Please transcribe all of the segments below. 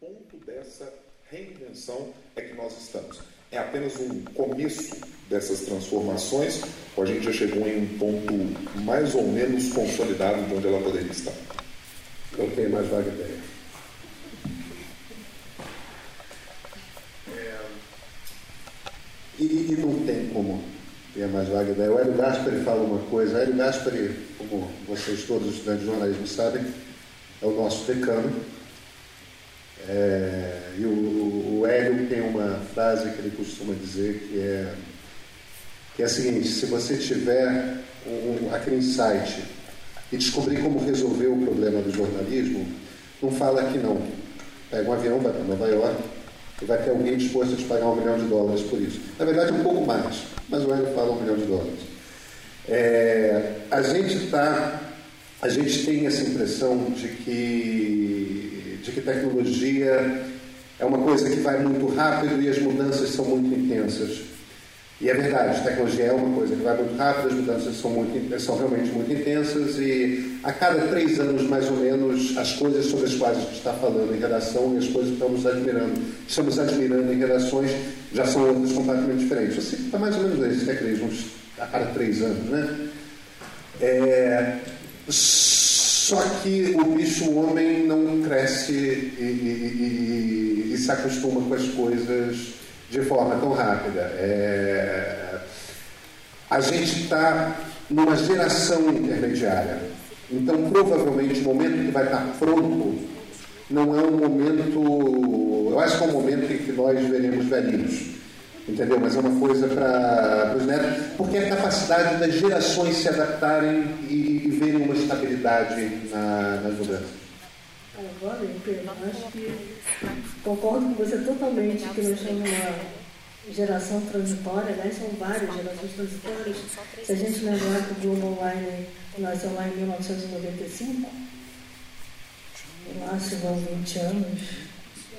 ponto dessa reinvenção é que nós estamos. É apenas um começo dessas transformações, ou a gente já chegou em um ponto mais ou menos consolidado de onde ela poderia estar? Não tem mais vaga ideia. É... E, e, não tem como ter mais vaga ideia. O Hélio Gaspari fala uma coisa. O Hélio Gaspari, como vocês todos estudantes de jornalismo sabem, é o nosso decano é, e o, o Hélio tem uma frase que ele costuma dizer que é, que é a seguinte: se você tiver um, aquele insight e descobrir como resolver o problema do jornalismo, não fala que não. Pega um avião, vai para Nova York e vai ter alguém disposto a te pagar um milhão de dólares por isso. Na verdade, um pouco mais, mas o Hélio fala um milhão de dólares. É, a gente está, a gente tem essa impressão de que de que tecnologia é uma coisa que vai muito rápido e as mudanças são muito intensas. E é verdade, tecnologia é uma coisa que vai muito rápido, as mudanças são, muito, são realmente muito intensas e a cada três anos, mais ou menos, as coisas sobre as quais a gente está falando em redação e as coisas que estamos admirando, estamos admirando em redações já são outras completamente diferentes. Você está mais ou menos isso, né, Uns, a cada três anos, né? É, só que o bicho homem não cresce e, e, e, e, se acostuma com as coisas de forma tão rápida. É... A gente está numa geração intermediária. Então, provavelmente, o momento que vai estar pronto não é um momento. Eu acho que é um momento em que nós veremos velhinhos entendeu? Mas é uma coisa para os netos, porque é a capacidade das gerações se adaptarem e, e verem uma estabilidade na, nas mudanças. Agora, Pedro, acho que concordo com você totalmente que nós estamos numa geração transitória, né? são várias gerações transitórias. Se a gente lembrar que o Globo Online nasceu lá em 1995, lá se vão 20 anos,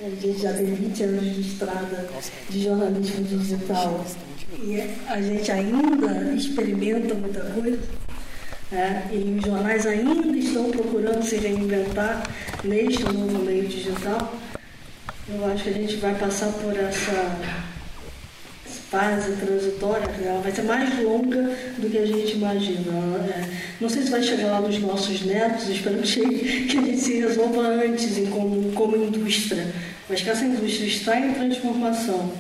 a gente já tem 20 anos de estrada de jornalismo digital e a gente ainda experimenta muita coisa. É, e os jornais ainda estão procurando se reinventar neste novo meio digital. Eu acho que a gente vai passar por essa fase transitória, ela vai ser mais longa do que a gente imagina. É, não sei se vai chegar lá nos nossos netos, espero que, chegue, que a gente se resolva antes em como, como indústria mas que essa indústria está em transformação.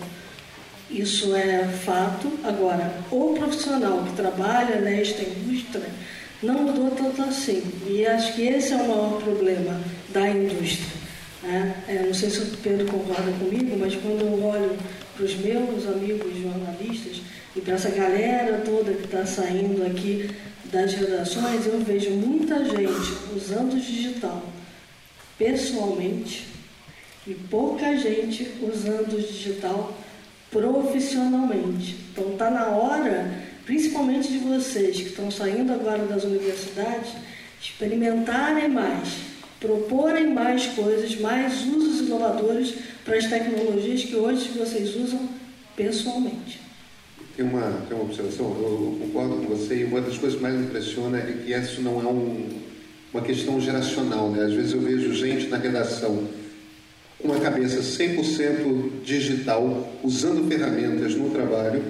Isso é fato. Agora, o profissional que trabalha nesta indústria não mudou tanto assim. E acho que esse é o maior problema da indústria. Né? É, não sei se o Pedro concorda comigo, mas quando eu olho para os meus amigos jornalistas e para essa galera toda que está saindo aqui das redações, eu vejo muita gente usando o digital pessoalmente e pouca gente usando o digital profissionalmente. Então está na hora, principalmente de vocês que estão saindo agora das universidades, experimentarem mais, proporem mais coisas, mais usos inovadores para as tecnologias que hoje vocês usam pessoalmente. Tem uma, tem uma observação, eu concordo com você, e uma das coisas que mais me impressiona é que isso não é um, uma questão geracional. Né? Às vezes eu vejo gente na redação uma cabeça 100% digital, usando ferramentas no trabalho,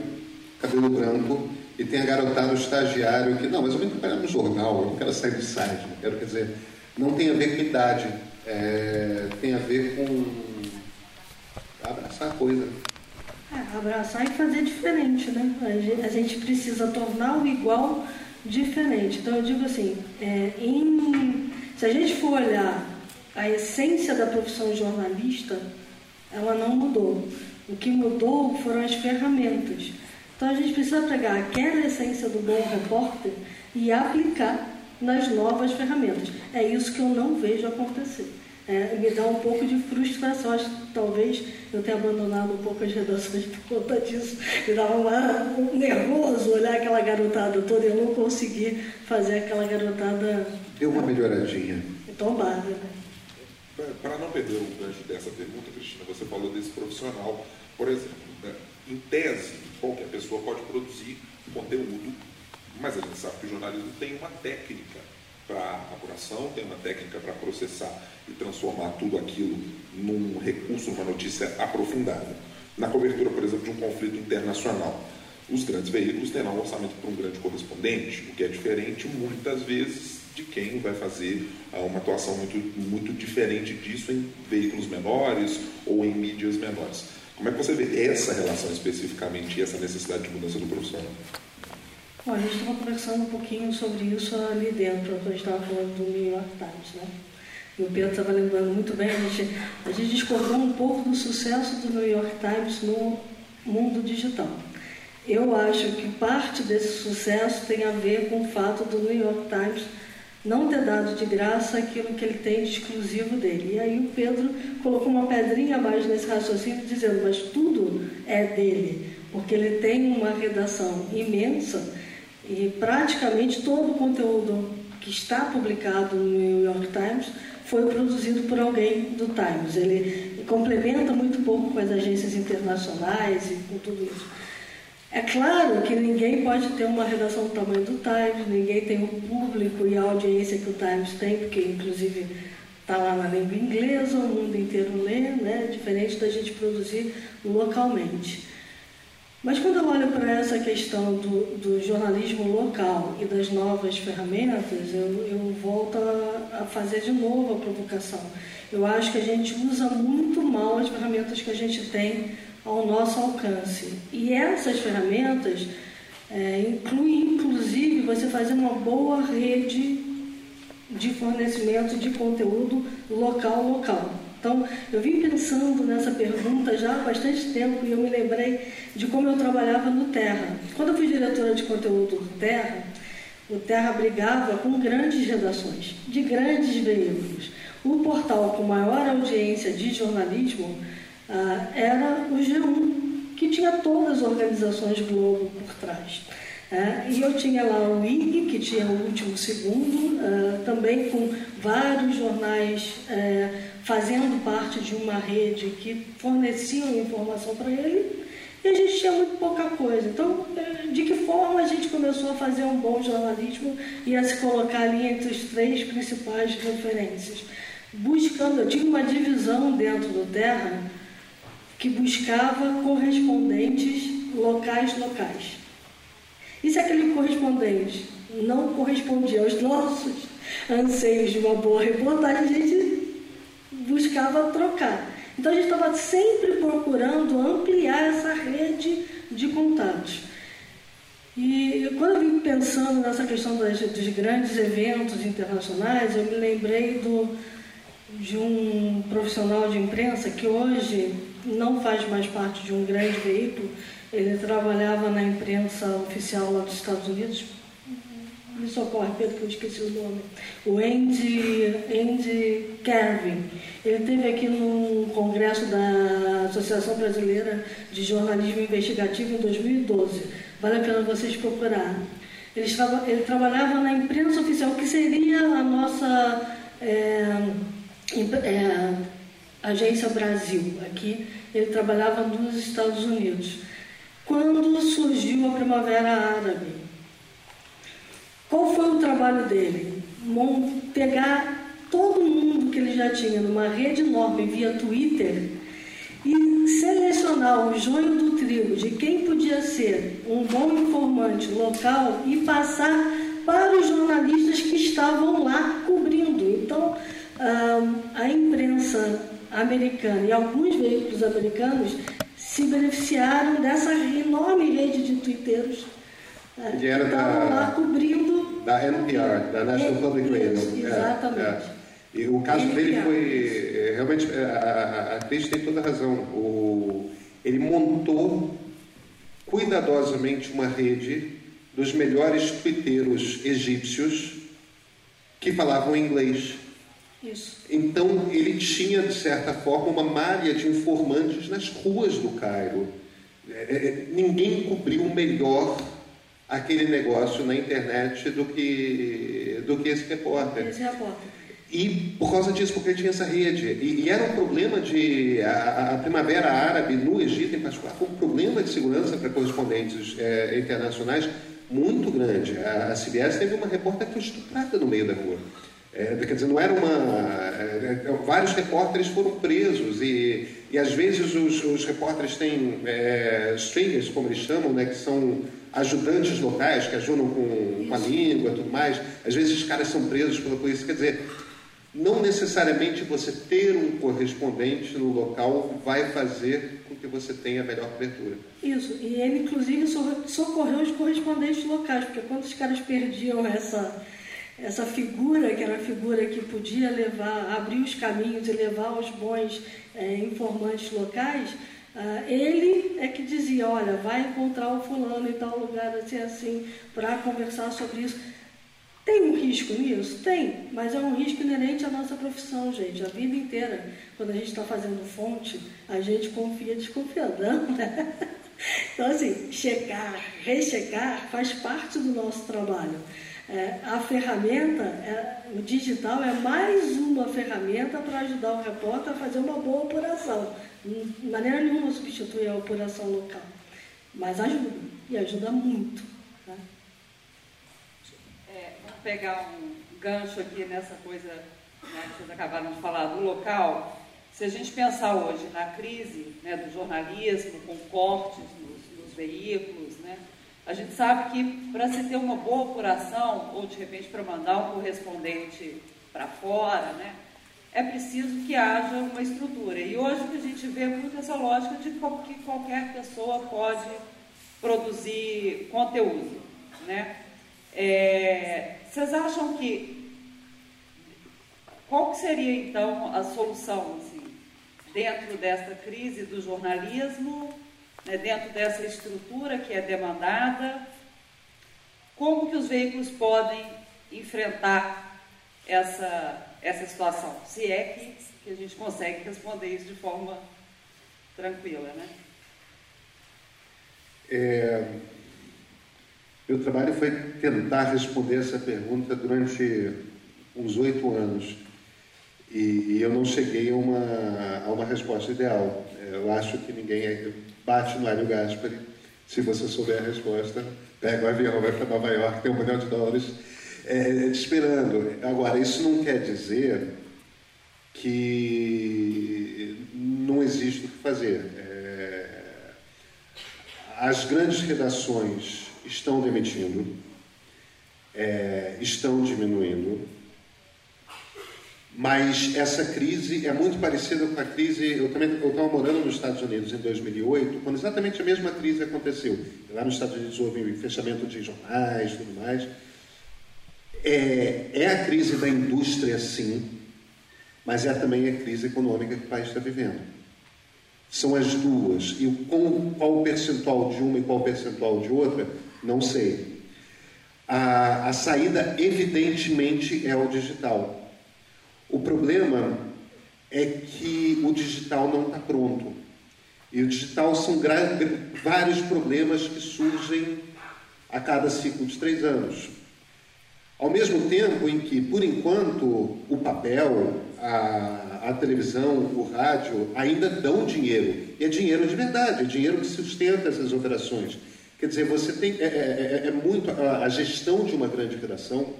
cabelo branco, e tem a garotada, estagiário, que não, mas eu venho trabalhar no jornal, eu não quero sair do site, não quero, quer dizer, não tem a ver com idade, é, tem a ver com abraçar a coisa. É, abraçar e fazer diferente, né? A gente precisa tornar o igual diferente. Então eu digo assim, é, em, se a gente for olhar a essência da profissão jornalista, ela não mudou. O que mudou foram as ferramentas. Então a gente precisa pegar aquela essência do bom repórter e aplicar nas novas ferramentas. É isso que eu não vejo acontecer. É, me dá um pouco de frustração. Acho que talvez eu tenha abandonado um pouco as redações por conta disso. Me dava uma, um nervoso olhar aquela garotada toda e eu não consegui fazer aquela garotada. Deu uma melhoradinha. Tomada, né? Para não perder o gancho dessa pergunta, Cristina, você falou desse profissional, por exemplo, né? em tese, qualquer pessoa pode produzir conteúdo, mas a gente sabe que o jornalismo tem uma técnica para apuração, tem uma técnica para processar e transformar tudo aquilo num recurso, numa notícia aprofundada. Na cobertura, por exemplo, de um conflito internacional, os grandes veículos terão um orçamento para um grande correspondente, o que é diferente muitas vezes de quem vai fazer ah, uma atuação muito, muito diferente disso em veículos menores ou em mídias menores. Como é que você vê essa relação especificamente e essa necessidade de mudança do profissional? Bom, a gente estava conversando um pouquinho sobre isso ali dentro, quando a gente estava falando do New York Times, né? E o Pedro estava lembrando muito bem, a gente, a gente discordou um pouco do sucesso do New York Times no mundo digital. Eu acho que parte desse sucesso tem a ver com o fato do New York Times não ter dado de graça aquilo que ele tem de exclusivo dele. E aí o Pedro colocou uma pedrinha abaixo nesse raciocínio, dizendo, mas tudo é dele, porque ele tem uma redação imensa e praticamente todo o conteúdo que está publicado no New York Times foi produzido por alguém do Times. Ele complementa muito pouco com as agências internacionais e com tudo isso. É claro que ninguém pode ter uma redação do tamanho do Times, ninguém tem o público e a audiência que o Times tem, porque inclusive está lá na língua inglesa, o mundo inteiro lê, né? diferente da gente produzir localmente. Mas quando eu olho para essa questão do, do, jornalismo local e das novas ferramentas, eu, eu volto a, a, fazer de novo a provocação. Eu acho que a gente usa muito mal as ferramentas que a gente tem ao nosso alcance. E essas ferramentas é, incluem, inclusive, você fazer uma boa rede de fornecimento de conteúdo local-local. Então, eu vim pensando nessa pergunta já há bastante tempo e eu me lembrei de como eu trabalhava no Terra. Quando eu fui diretora de conteúdo do Terra, o Terra brigava com grandes redações, de grandes veículos. O portal com maior audiência de jornalismo ah, era o G1, que tinha todas as organizações Globo por trás. É, e eu tinha lá o IG, que tinha o último segundo, uh, também com vários jornais uh, fazendo parte de uma rede que forneciam informação para ele, e a gente tinha muito pouca coisa. Então, uh, de que forma a gente começou a fazer um bom jornalismo e a se colocar ali entre os três principais referências? Buscando, eu tinha uma divisão dentro do Terra que buscava correspondentes locais locais. E se aquele correspondente não correspondia aos nossos anseios de uma boa reportagem, a gente buscava trocar. Então a gente estava sempre procurando ampliar essa rede de contatos. E quando eu vim pensando nessa questão das, dos grandes eventos internacionais, eu me lembrei do, de um profissional de imprensa que hoje não faz mais parte de um grande veículo, ele trabalhava na imprensa oficial lá dos Estados Unidos. Me socorre, Pedro, que eu esqueci o nome. O Andy, Andy Carvin. Ele esteve aqui no congresso da Associação Brasileira de Jornalismo Investigativo em 2012. Vale a pena vocês procurarem. Ele, ele trabalhava na imprensa oficial, que seria a nossa é, é, Agência Brasil. Aqui ele trabalhava nos Estados Unidos quando surgiu a Primavera Árabe. Qual foi o trabalho dele? Pegar todo mundo que ele já tinha numa rede enorme via Twitter e selecionar o joio do trigo de quem podia ser um bom informante local e passar para os jornalistas que estavam lá cobrindo. Então, a imprensa americana e alguns veículos americanos se beneficiaram dessa enorme rede de twitteiros né, que estavam lá cobrindo. Da NPR, da National Public Radio. É, exatamente. É, é. E o caso NPR. dele foi. É, realmente, é, a, a Cris tem toda a razão. O, ele montou cuidadosamente uma rede dos melhores twitteiros egípcios que falavam inglês. Isso. Então ele tinha, de certa forma, uma malha de informantes nas ruas do Cairo. É, é, é, ninguém cobriu melhor aquele negócio na internet do que, do que esse repórter. Esse repórter. E por causa disso, porque tinha essa rede. E, e era um problema de. A, a, Primavera Árabe no Egito, em particular, foi um problema de segurança para correspondentes é, internacionais muito grande. A, a CBS teve uma repórter que foi estuprada no meio da rua. É, quer dizer, não era uma. É, é, vários repórteres foram presos e, e às vezes os, os repórteres têm é, stringers, como eles chamam, né, que são ajudantes locais que ajudam com, com a língua e tudo mais. Às vezes os caras são presos pela polícia. Quer dizer, não necessariamente você ter um correspondente no local vai fazer com que você tenha melhor cobertura. Isso, e ele inclusive socorreu os correspondentes locais, porque quando os caras perdiam essa, essa figura, que era a figura que podia levar, abrir os caminhos e levar os bons é, informantes locais, ah, ele é que dizia, olha, vai encontrar o fulano em tal lugar assim, assim, para conversar sobre isso. Tem um risco nisso? Tem, mas é um risco inerente à nossa profissão, gente. A vida inteira, quando a gente está fazendo fonte, a gente confia desconfiando, né? Então, assim, checar, rechecar faz parte do nosso trabalho. É, a ferramenta, é, o digital é mais uma ferramenta para ajudar o repórter a fazer uma boa apuração. De maneira nenhuma substitui a apuração local, mas ajuda, e ajuda muito. Tá? É, vamos pegar um gancho aqui nessa coisa né, que vocês acabaram de falar do local. Se a gente pensar hoje na crise né, do jornalismo, com cortes nos, nos veículos, né, a gente sabe que para se ter uma boa apuração, ou de repente para mandar um correspondente para fora, né, é preciso que haja uma estrutura. E hoje a gente vê muito essa lógica de que qualquer pessoa pode produzir conteúdo. Né? É, vocês acham que. Qual que seria então a solução assim, dentro desta crise do jornalismo, né, dentro dessa estrutura que é demandada? Como que os veículos podem enfrentar essa essa situação, se é que, que a gente consegue responder isso de forma tranquila, né? É, meu trabalho foi tentar responder essa pergunta durante uns oito anos e, e, eu não cheguei a uma, a uma resposta ideal. Eu acho que ninguém bate no Hélio Gaspari. Se você souber a resposta, pega o avião, vai para Nova York, tem um milhão de dólares é, esperando. Agora, isso não quer dizer que não existe o que fazer. É, as grandes redações estão demitindo, é, estão diminuindo, mas essa crise é muito parecida com a crise. Eu também eu estava morando nos Estados Unidos em 2008, quando exatamente a mesma crise aconteceu. Lá nos Estados Unidos houve fechamento de jornais tudo mais. É, é a crise da indústria, sim, mas é também a crise econômica que o país está vivendo. São as duas. E com, qual percentual de uma e qual percentual de outra, não sei. A, a saída, evidentemente, é o digital. O problema é que o digital não está pronto. E o digital são vários problemas que surgem a cada ciclo de três anos. Ao mesmo tempo em que, por enquanto, o papel, a, a, televisão, o rádio ainda dão dinheiro. E é dinheiro de verdade, é dinheiro que sustenta essas operações. Quer dizer, você tem. É, é, é, é muito. A, a gestão de uma grande operação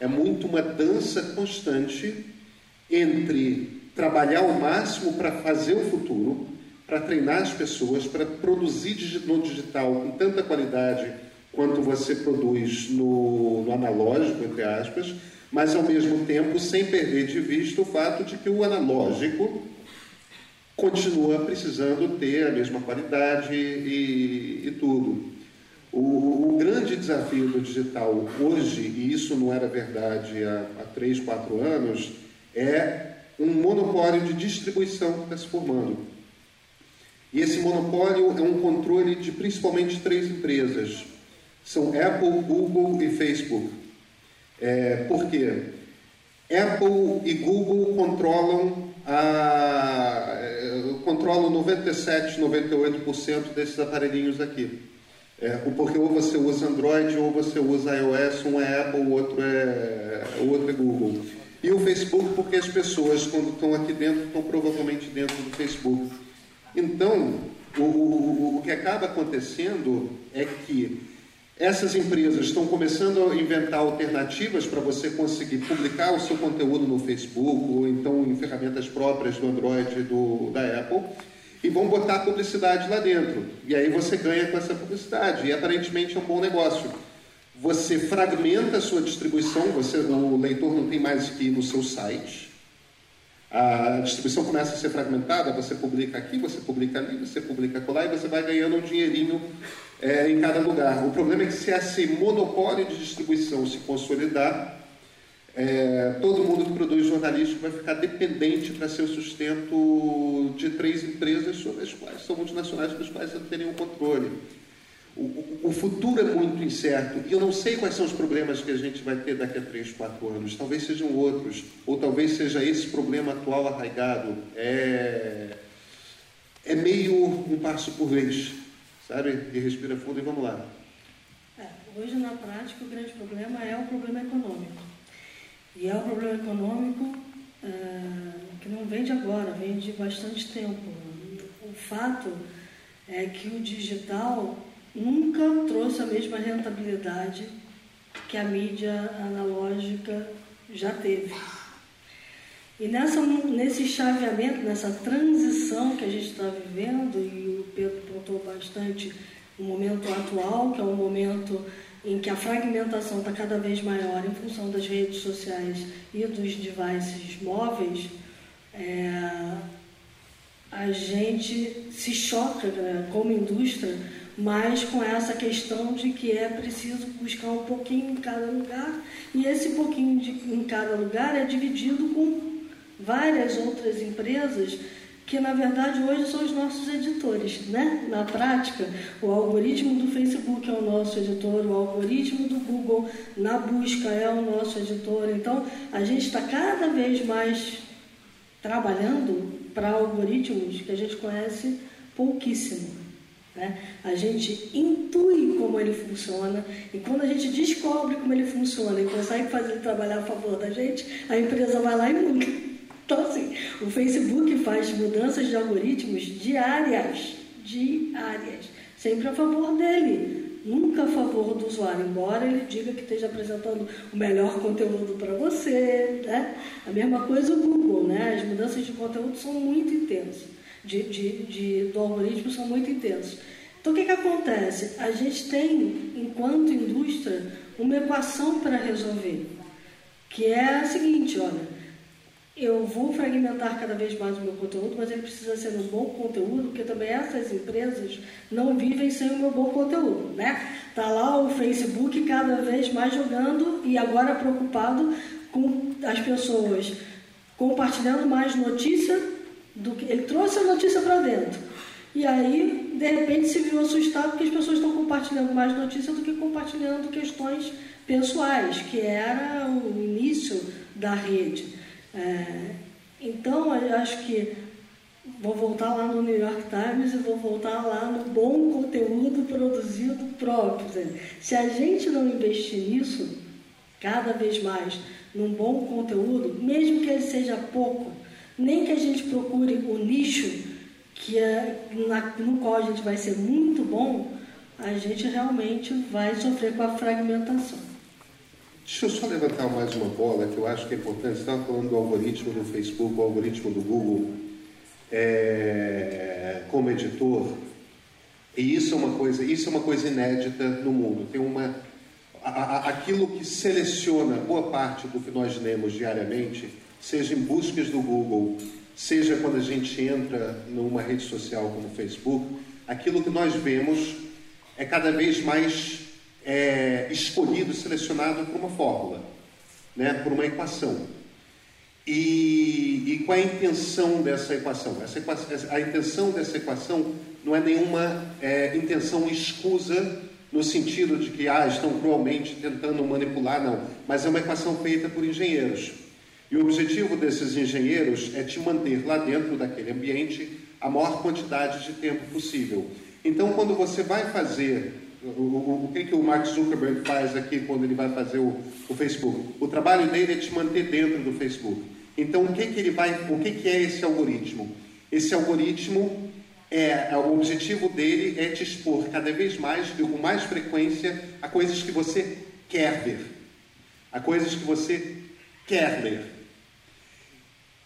é muito uma dança constante entre trabalhar ao máximo para fazer o futuro, para treinar as pessoas, para produzir no digital com tanta qualidade quanto você produz no, no analógico, entre aspas, mas ao mesmo tempo sem perder de vista o fato de que o analógico continua precisando ter a mesma qualidade e, e tudo. O, o, grande desafio do digital hoje, e isso não era verdade há, há três, quatro anos, é um monopólio de distribuição que está se formando. E esse monopólio é um controle de principalmente três empresas: são Apple, Google e Facebook. É, por quê? Apple e Google controlam, a, é, controlam 97, 98% desses aparelhinhos aqui. É, porque ou você usa Android ou você usa iOS, um é Apple, o outro é, o outro é Google. E o Facebook, porque as pessoas, quando estão aqui dentro, estão provavelmente dentro do Facebook. Então, o, o, o que acaba acontecendo é que Essas empresas estão começando a inventar alternativas para você conseguir publicar o seu conteúdo no Facebook ou então em ferramentas próprias do Android do, da Apple e vão botar publicidade lá dentro. E aí você ganha com essa publicidade e aparentemente é um bom negócio. Você fragmenta a sua distribuição, você, o leitor não tem mais que ir no seu site. A distribuição começa a ser fragmentada, você publica aqui, você publica ali, você publica lá e você vai ganhando um dinheirinho é, em cada lugar. O problema é que se esse monopólio de distribuição se consolidar, é, todo mundo que produz jornalístico vai ficar dependente para seu sustento de três empresas sobre as quais são multinacionais, sobre as quais não tem nenhum controle. O, futuro é muito incerto e eu não sei quais são os problemas que a gente vai ter daqui a três, quatro anos. Talvez sejam outros, ou talvez seja esse problema atual arraigado. É, é meio um passo por vez, sabe? E respira fundo e vamos lá. É, hoje, na prática, o grande problema é o problema econômico. E é um problema econômico é, que não vem de agora, vem de bastante tempo. O fato é que o digital nunca trouxe a mesma rentabilidade que a mídia analógica já teve. E nessa, nesse chaveamento, nessa transição que a gente está vivendo, e o Pedro pontuou bastante o momento atual, que é um momento em que a fragmentação está cada vez maior em função das redes sociais e dos devices móveis, é, a gente se choca né, como indústria mas com essa questão de que é preciso buscar um pouquinho em cada lugar, e esse pouquinho de, em cada lugar é dividido com várias outras empresas que na verdade hoje são os nossos editores, né? Na prática, o algoritmo do Facebook é o nosso editor, o algoritmo do Google na busca é o nosso editor. Então, a gente está cada vez mais trabalhando para algoritmos que a gente conhece pouquíssimo. Né? A gente intui como ele funciona e quando a gente descobre como ele funciona e consegue fazer ele trabalhar a favor da gente, a empresa vai lá e muda. Então, assim, o Facebook faz mudanças de algoritmos diárias, diárias, sempre a favor dele, nunca a favor do usuário, embora ele diga que esteja apresentando o melhor conteúdo para você. Né? A mesma coisa o Google, né? as mudanças de conteúdo são muito intensas de, de, de, do algoritmo são muito intensos. Então, o que, que acontece? A gente tem, enquanto indústria, uma equação para resolver, que é a seguinte, olha, eu vou fragmentar cada vez mais o meu conteúdo, mas ele precisa ser um bom conteúdo, porque também essas empresas não vivem sem o meu bom conteúdo, né? Tá lá o Facebook cada vez mais jogando e agora preocupado com as pessoas compartilhando mais notícia do que ele trouxe a notícia para dentro. E aí, de repente, se viu assustado porque as pessoas estão compartilhando mais notícias do que compartilhando questões pessoais, que era o início da rede. É, então, eu acho que vou voltar lá no New York Times e vou voltar lá no bom conteúdo produzido próprio. Se a gente não investir nisso, cada vez mais, num bom conteúdo, mesmo que ele seja pouco, nem que a gente procure o nicho que é, na, no qual a gente vai ser muito bom, a gente realmente vai sofrer com a fragmentação. Deixa eu só levantar mais uma bola que eu acho que é importante. Você estava falando do algoritmo do Facebook, o algoritmo do Google é, como editor. E isso é uma coisa, isso é uma coisa inédita no mundo. Tem uma a, a, aquilo que seleciona boa parte do que nós lemos diariamente seja em buscas do Google, seja quando a gente entra numa rede social como o Facebook, aquilo que nós vemos é cada vez mais é, escolhido, selecionado por uma fórmula, né, por uma equação. E, e qual é a intenção dessa equação? Essa equação? A intenção dessa equação não é nenhuma é, intenção escusa no sentido de que ah, estão cruelmente tentando manipular, não. Mas é uma equação feita por engenheiros. E o objetivo desses engenheiros é te manter lá dentro daquele ambiente a maior quantidade de tempo possível. Então, quando você vai fazer o, que, que o Mark Zuckerberg faz aqui quando ele vai fazer o, o, Facebook? O trabalho dele é te manter dentro do Facebook. Então, o que, que ele vai, o que, que é esse algoritmo? Esse algoritmo é, o objetivo dele é te expor cada vez mais e com mais frequência a coisas que você quer ver, a coisas que você quer ler.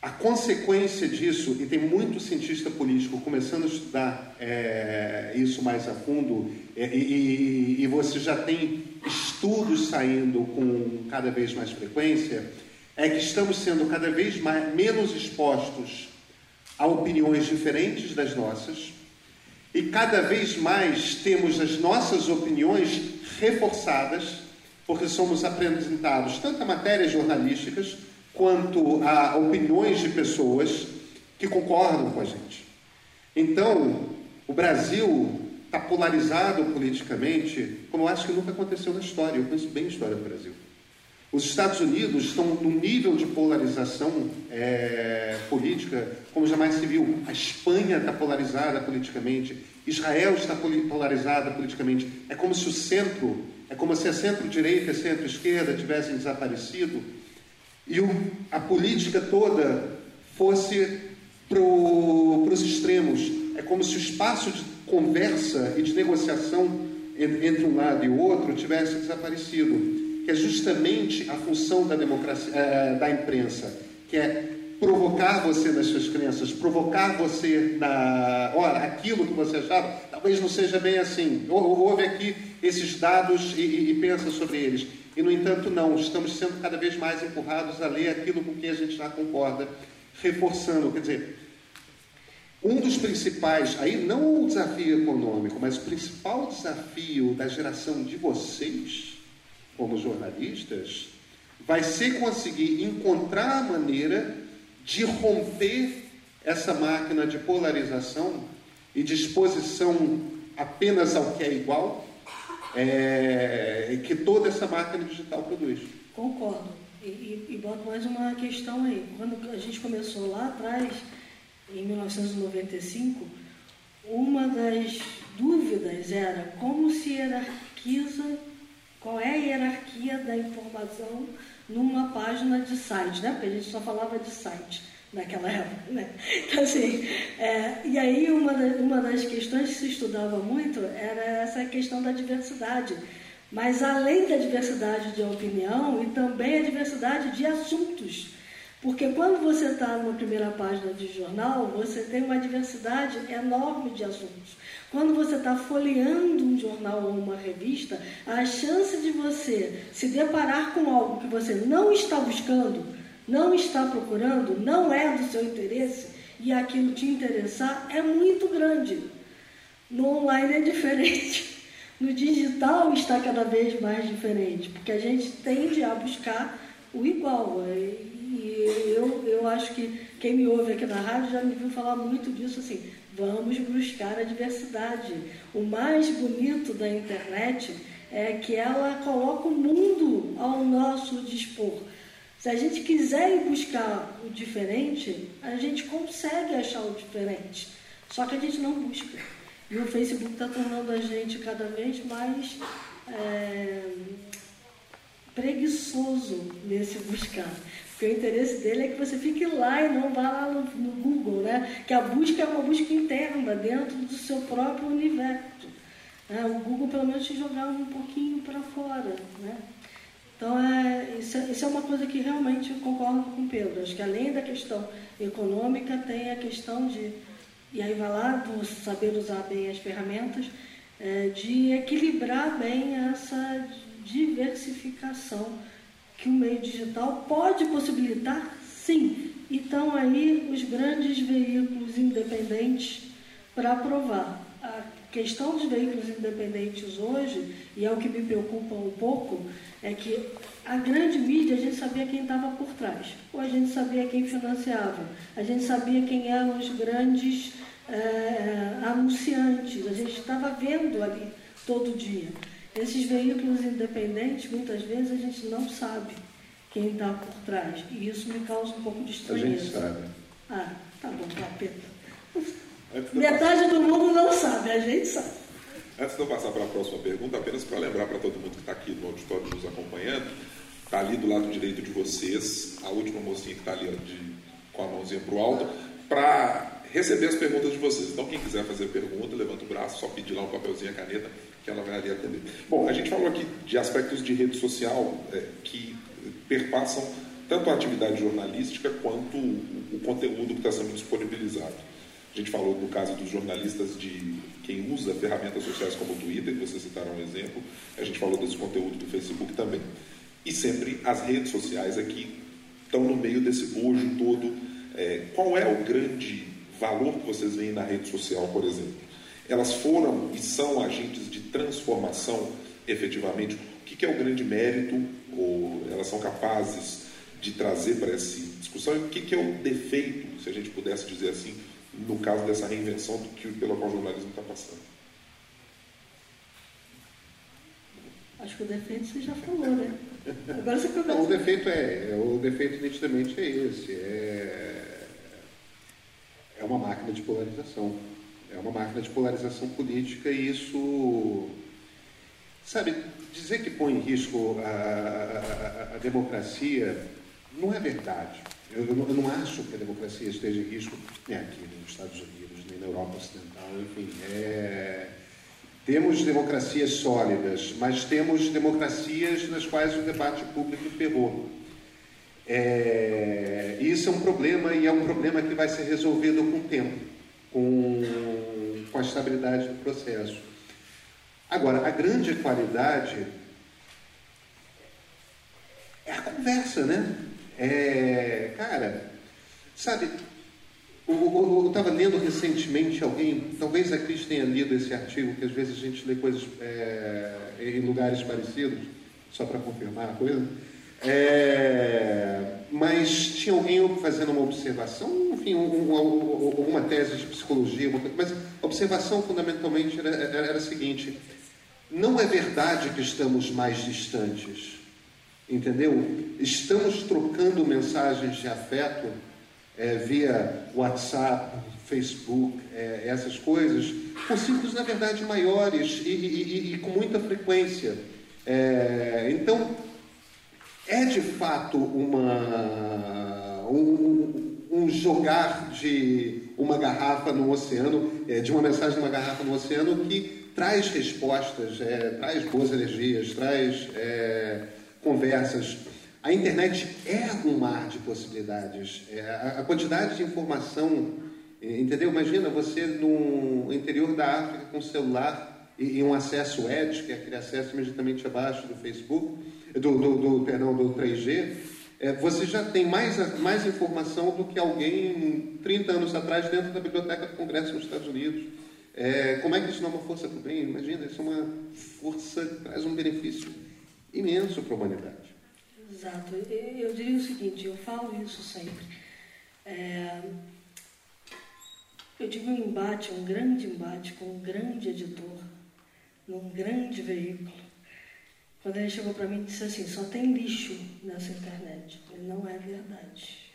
A consequência disso, e tem muito cientista político começando a estudar é, isso mais a fundo, é, e, e, você já tem estudos saindo com cada vez mais frequência, é que estamos sendo cada vez mais, menos expostos a opiniões diferentes das nossas, e cada vez mais temos as nossas opiniões reforçadas, porque somos apresentados tanto a matérias jornalísticas quanto a opiniões de pessoas que concordam com a gente. Então, o Brasil está polarizado politicamente, como eu acho que nunca aconteceu na história. Eu conheço bem a história do Brasil. Os Estados Unidos estão num nível de polarização é, política como jamais se viu. A Espanha está polarizada politicamente, Israel está polarizada politicamente. É como se o centro, é como se a centro-direita e a centro-esquerda tivessem desaparecido e o, a política toda fosse para os extremos. É como se o espaço de conversa e de negociação entre um lado e o outro tivesse desaparecido. Que é justamente a função da democracia, eh, da imprensa, que é provocar você nas suas crenças, provocar você na. Olha, aquilo que você achava, talvez não seja bem assim. Ouve aqui esses dados e, e, e pensa sobre eles. E, no entanto, não, estamos sendo cada vez mais empurrados a ler aquilo com que a gente já concorda, reforçando. Quer dizer, um dos principais, aí não o desafio econômico, mas o principal desafio da geração de vocês, como jornalistas, vai ser conseguir encontrar a maneira de romper essa máquina de polarização e de exposição apenas ao que é igual é, que toda essa máquina digital produz. Concordo. E, e, e boto mais uma questão aí. Quando a gente começou lá atrás, em 1995, uma das dúvidas era como se hierarquiza, qual é a hierarquia da informação numa página de site, né? Porque a gente só falava de site naquela época, né? Então, assim, é, e aí uma, uma das questões que se estudava muito era essa questão da diversidade, mas além da diversidade de opinião e também a diversidade de assuntos, porque quando você está numa primeira página de jornal, você tem uma diversidade enorme de assuntos. Quando você está folheando um jornal ou uma revista, a chance de você se deparar com algo que você não está buscando, não está procurando, não é do seu interesse e aquilo te interessar é muito grande. No online é diferente. No digital está cada vez mais diferente, porque a gente tende a buscar o igual. E eu, eu acho que quem me ouve aqui na rádio já me viu falar muito disso assim. Vamos buscar a diversidade. O mais bonito da internet é que ela coloca o mundo ao nosso dispor. Se a gente quiser ir buscar o diferente, a gente consegue achar o diferente. Só que a gente não busca. E o Facebook está tornando a gente cada vez mais é, preguiçoso nesse buscar. Porque o interesse dele é que você fique lá e não vá lá no, no Google, né? Que a busca é uma busca interna, dentro do seu próprio universo. É, o Google pelo menos te jogava um pouquinho para fora, né? Então, é, isso, é, isso, é uma coisa que realmente concordo com o Pedro. Acho que além da questão econômica, tem a questão de, e aí vai lá, do saber usar bem as ferramentas, é, de equilibrar bem essa diversificação que o meio digital pode possibilitar, sim. Então, aí, os grandes veículos independentes para provar. A questão dos veículos independentes hoje, e é o que me preocupa um pouco, é que a grande mídia a gente sabia quem estava por trás, ou a gente sabia quem financiava, a gente sabia quem eram os grandes é, anunciantes, a gente estava vendo ali todo dia. Esses veículos independentes, muitas vezes a gente não sabe quem está por trás, e isso me causa um pouco de estranheza. A gente sabe. Ah, tá bom, capeta. Metade do mundo não sabe, a gente sabe. Antes de eu passar para a próxima pergunta, apenas para lembrar para todo mundo que está aqui no auditório nos acompanhando, está ali do lado direito de vocês, a última mocinha que está ali de, com a mãozinha para o alto, para receber as perguntas de vocês. Então, quem quiser fazer pergunta, levanta o braço, só pedir lá um papelzinho, a caneta, que ela vai ali atender. Bom, a gente falou aqui de aspectos de rede social é, que perpassam tanto a atividade jornalística quanto o, o conteúdo que está sendo disponibilizado. A gente falou do caso dos jornalistas de quem usa ferramentas sociais como o Twitter, que vocês citaram um exemplo. A gente falou desse conteúdo do Facebook também. E sempre as redes sociais aqui estão no meio desse bojo todo. É, qual é o grande valor que vocês veem na rede social, por exemplo? Elas foram e são agentes de transformação efetivamente? O que, que é o grande mérito, ou elas são capazes de trazer para essa discussão? E o que, que é o defeito, se a gente pudesse dizer assim, no caso dessa reinvenção do que, pelo qual o jornalismo está passando? Acho que o defeito você já falou, né? Agora você começa. Não, o defeito é, o defeito nitidamente é esse. É, é uma máquina de polarização. É uma máquina de polarização política e isso, sabe, dizer que põe em risco a, a, a democracia não é verdade. Eu, não, eu, não, acho que a democracia esteja em risco nem aqui, nos Estados Unidos, nem na Europa Ocidental, enfim. É, temos democracias sólidas, mas temos democracias nas quais o debate público ferrou. É, isso é um problema e é um problema que vai ser resolvido com o tempo, com, com a estabilidade do processo. Agora, a grande qualidade é a conversa, né? É, cara, sabe, eu estava lendo recentemente alguém, talvez a Cris tenha lido esse artigo, que às vezes a gente lê coisas é, em lugares parecidos, só para confirmar a coisa. É, mas tinha alguém fazendo uma observação, enfim, um, um, uma tese de psicologia, mas a observação fundamentalmente era, era, era a seguinte: não é verdade que estamos mais distantes, entendeu? Estamos trocando mensagens de afeto é, via WhatsApp, Facebook, é, essas coisas, com ciclos, na verdade, maiores e, e, e com muita frequência. É, então, é de fato uma, um, um, jogar de uma garrafa no oceano, é, de uma mensagem numa garrafa no oceano que traz respostas, é, traz boas energias, traz é, conversas a internet é um mar de possibilidades. É, a, a, quantidade de informação, é, entendeu? Imagina você no interior da África com celular e, e, um acesso Edge, que é aquele acesso imediatamente abaixo do Facebook, do, do, do perdão, do 3G. É, você já tem mais, mais informação do que alguém 30 anos atrás dentro da biblioteca do Congresso nos Estados Unidos. É, como é que isso não é uma força para o bem? Imagina, isso é uma força que traz um benefício imenso para a humanidade. Exato. Eu diria o seguinte, eu falo isso sempre. É, eu tive um embate, um grande embate com um grande editor, num grande veículo. Quando ele chegou para mim e disse assim, só tem lixo nessa internet. Falei, não é verdade.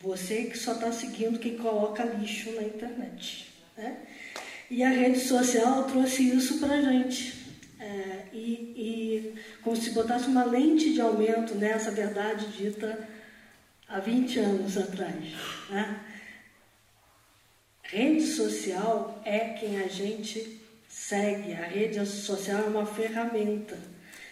Você que só está seguindo quem coloca lixo na internet. Né? E a rede social trouxe isso para a gente. É, e, e, como se botasse uma lente de aumento nessa verdade dita há 20 anos atrás. Né? Rede social é quem a gente segue, a rede social é uma ferramenta.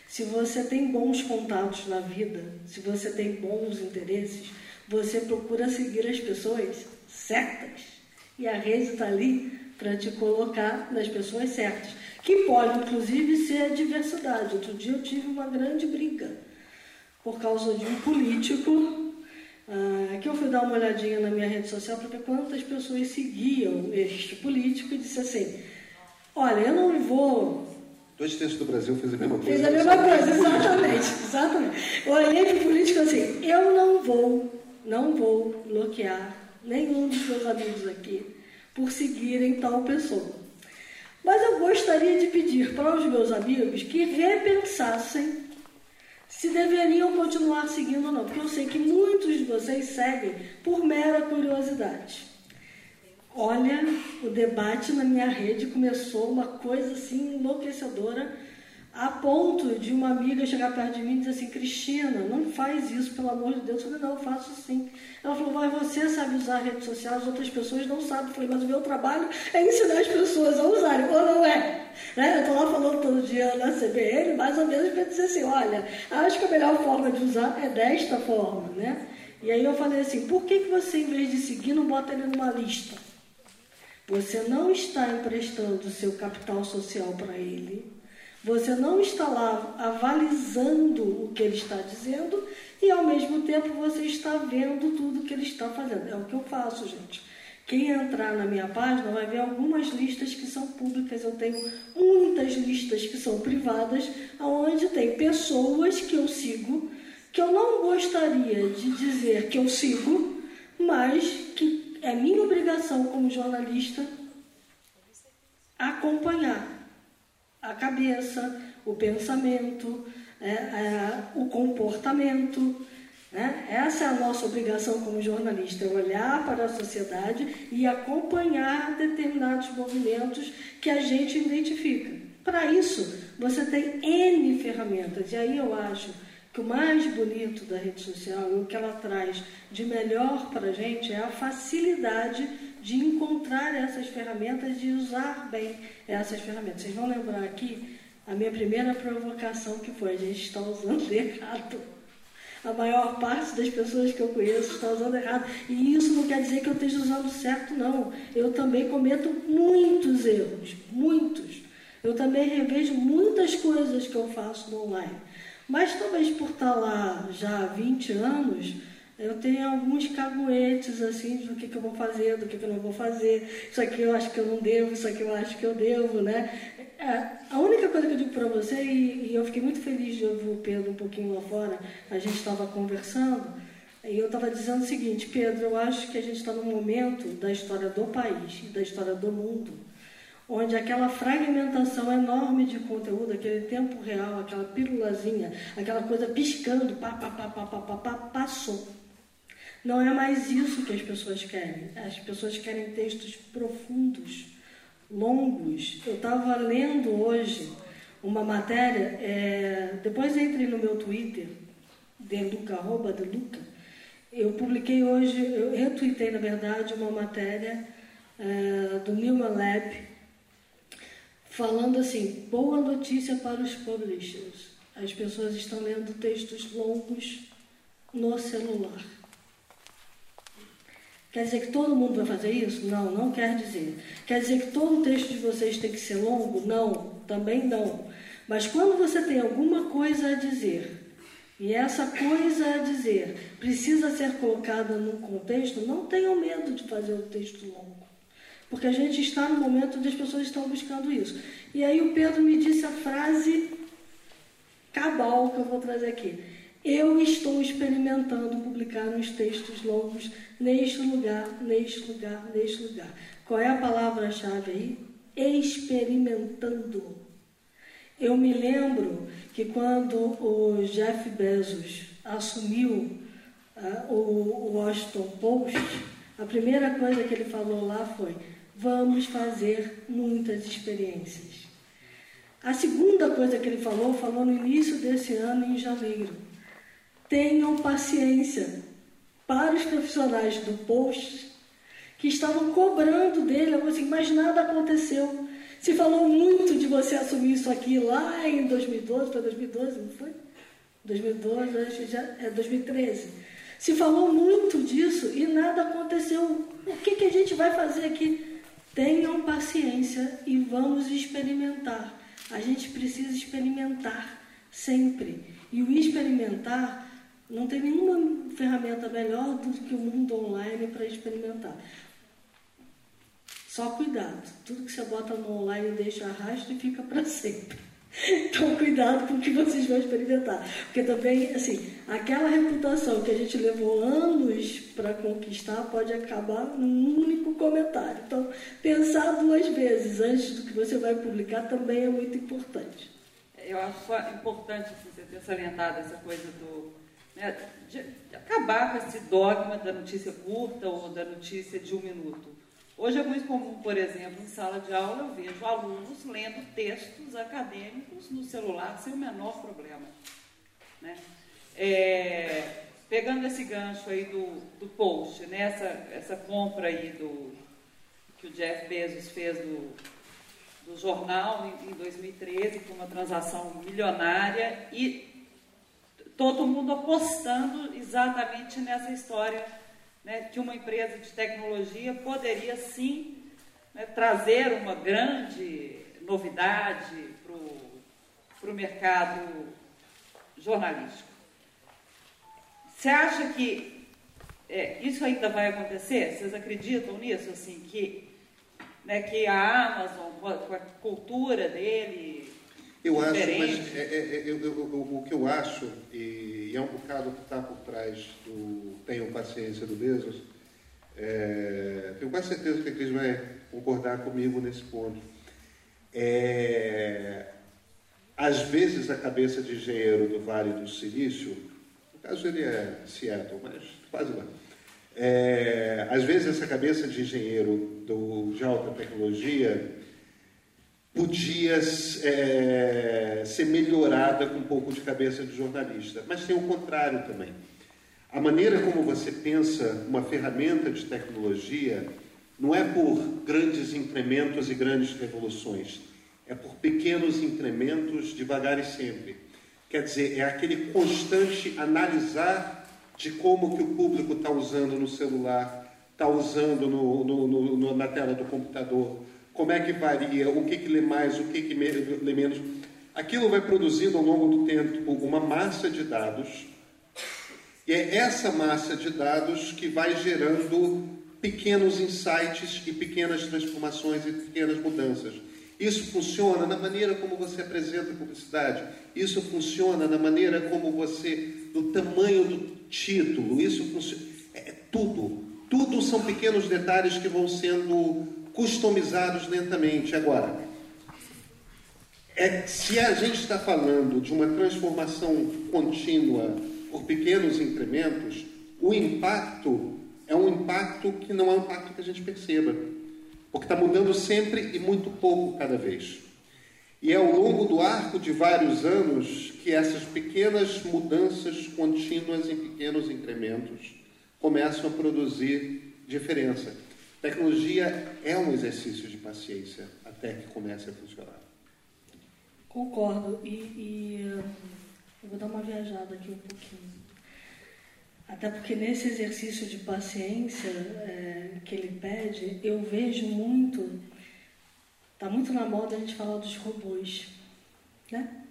Se você tem bons contatos na vida, se você tem bons interesses, você procura seguir as pessoas certas. E a rede está ali para te colocar nas pessoas certas que pode inclusive ser a diversidade. Outro dia eu tive uma grande briga por causa de um político, uh, que eu fui dar uma olhadinha na minha rede social para ver quantas pessoas seguiam este político e disse assim, olha, eu não vou Dois terços do Brasil fez a mesma coisa. Fez a mesma coisa, exatamente, exatamente. Eu olhei para o político assim, eu não vou, não vou bloquear nenhum dos meus amigos aqui por seguirem tal pessoa. Mas eu gostaria de pedir para os meus amigos que repensassem se deveriam continuar seguindo ou não, porque eu sei que muitos de vocês seguem por mera curiosidade. Olha, o debate na minha rede começou uma coisa assim enlouquecedora a ponto de uma amiga chegar perto de mim e dizer assim, Cristina, não faz isso, pelo amor de Deus. Eu falei, não, eu faço sim. Ela falou, mas você sabe usar a rede social, as outras pessoas não sabem. Eu falei, mas o meu trabalho é ensinar as pessoas a usarem, ou não é? Né? Eu estou lá falando todo dia na CBN, mais ou menos para dizer assim, olha, acho que a melhor forma de usar é desta forma, né? E aí eu falei assim, por que, que você, em vez de seguir, não bota ele numa lista? Você não está emprestando o seu capital social para ele, você não está lá avalizando o que ele está dizendo e, ao mesmo tempo, você está vendo tudo que ele está fazendo. É o que eu faço, gente. Quem entrar na minha página vai ver algumas listas que são públicas. Eu tenho muitas listas que são privadas, onde tem pessoas que eu sigo, que eu não gostaria de dizer que eu sigo, mas que é minha obrigação como jornalista acompanhar a cabeça, o pensamento, é, é, o comportamento. Né? Essa é a nossa obrigação como jornalista, é olhar para a sociedade e acompanhar determinados movimentos que a gente identifica. Para isso, você tem N ferramentas, e aí eu acho que o mais bonito da rede social e o que ela traz de melhor para a gente é a facilidade de encontrar essas ferramentas, de usar bem essas ferramentas. Vocês vão lembrar aqui a minha primeira provocação que foi: a gente está usando errado. A maior parte das pessoas que eu conheço está usando errado. E isso não quer dizer que eu esteja usando certo, não. Eu também cometo muitos erros, muitos. Eu também revejo muitas coisas que eu faço no online. Mas talvez por estar lá já há 20 anos, eu tenho alguns caguetes assim do que, que eu vou fazer, do que, que eu não vou fazer. Isso aqui eu acho que eu não devo, isso aqui eu acho que eu devo, né? É, a única coisa que eu digo para você, e, e, eu fiquei muito feliz de ouvir o Pedro um pouquinho lá fora, a gente estava conversando, e eu estava dizendo o seguinte, Pedro, eu acho que a gente está num momento da história do país da história do mundo onde aquela fragmentação enorme de conteúdo, aquele tempo real, aquela pílulazinha, aquela coisa piscando, pá, pá, pá, pá, pá, pá, pá, passou. Não é mais isso que as pessoas querem. As pessoas querem textos profundos, longos. Eu estava lendo hoje uma matéria, é, depois entrei no meu Twitter, deluca, arroba deluca, eu publiquei hoje, eu retuitei na verdade uma matéria é, do Newman Lab, falando assim: boa notícia para os publishers. As pessoas estão lendo textos longos no celular. Quer dizer que todo mundo vai fazer isso? Não, não quer dizer. Quer dizer que todo texto de vocês tem que ser longo? Não, também não. Mas quando você tem alguma coisa a dizer, e essa coisa a dizer precisa ser colocada num contexto, não tenham medo de fazer o texto longo. Porque a gente está no momento onde as pessoas estão buscando isso. E aí o Pedro me disse a frase cabal que eu vou trazer aqui. Eu estou experimentando publicar uns textos longos neste lugar, neste lugar, neste lugar. Qual é a palavra-chave aí? Experimentando. Eu me lembro que quando o Jeff Bezos assumiu uh, o Washington Post, a primeira coisa que ele falou lá foi: vamos fazer muitas experiências. A segunda coisa que ele falou, falou no início desse ano, em janeiro. Tenham paciência para os profissionais do post que estavam cobrando dele, assim, mas nada aconteceu. Se falou muito de você assumir isso aqui lá em 2012, foi 2012, não foi? 2012, acho que já é 2013. Se falou muito disso e nada aconteceu. O que, que a gente vai fazer aqui? Tenham paciência e vamos experimentar. A gente precisa experimentar sempre. E o experimentar não tem nenhuma ferramenta melhor do que o mundo online para experimentar. Só cuidado. Tudo que você bota no online deixa arrasto e fica para sempre. Então, cuidado com o que vocês vão experimentar. Porque também, assim, aquela reputação que a gente levou anos para conquistar pode acabar num único comentário. Então, pensar duas vezes antes do que você vai publicar também é muito importante. Eu acho importante você ter salientado essa coisa do. Né, de, acabar com esse dogma da notícia curta ou da notícia de um minuto. Hoje é muito comum, por exemplo, em sala de aula, eu vejo alunos lendo textos acadêmicos no celular sem o menor problema. Né? É, pegando esse gancho aí do, do post, né? essa, essa compra aí do, que o Jeff Bezos fez do, do jornal em, em 2013, foi uma transação milionária, e todo mundo apostando exatamente nessa história né, que uma empresa de tecnologia poderia sim né, trazer uma grande novidade para o mercado jornalístico. Você acha que é, isso ainda vai acontecer? Vocês acreditam nisso? Assim, que, né, que a Amazon, com a, com a cultura dele. Eu diferente... acho, mas é, é, é eu, eu, eu, o que eu acho, e, e é um bocado que está por trás do Tenham Paciência do Bezos, é, tenho quase certeza que a Cris vai concordar comigo nesse ponto. É, às vezes a cabeça de engenheiro do Vale do Silício, no caso ele é Seattle, mas quase lá. É, às vezes essa cabeça de engenheiro do, de alta tecnologia podia é, ser melhorada com um pouco de cabeça de jornalista, mas tem o contrário também. A maneira como você pensa uma ferramenta de tecnologia não é por grandes incrementos e grandes revoluções, é por pequenos incrementos devagar e sempre. Quer dizer, é aquele constante analisar de como que o público está usando no celular, está usando no, no, no, na tela do computador, como é que varia, o que, que lê mais, o que, que lê menos. Aquilo vai produzindo ao longo do tempo uma massa de dados e é essa massa de dados que vai gerando pequenos insights e pequenas transformações e pequenas mudanças. Isso funciona na maneira como você apresenta a publicidade, isso funciona na maneira como você, no tamanho do título, isso funciona. É tudo. Tudo são pequenos detalhes que vão sendo customizados lentamente. Agora, é, se a gente está falando de uma transformação contínua por pequenos incrementos, o impacto é um impacto que não é um impacto que a gente perceba, porque está mudando sempre e muito pouco cada vez. E é ao longo do arco de vários anos que essas pequenas mudanças contínuas em pequenos incrementos começam a produzir diferença. Tecnologia é um exercício de paciência até que comece a funcionar. Concordo. E, e eu vou dar uma viajada aqui um pouquinho. Até porque nesse exercício de paciência é, que ele pede, eu vejo muito, está muito na moda a gente falar dos robôs. Né?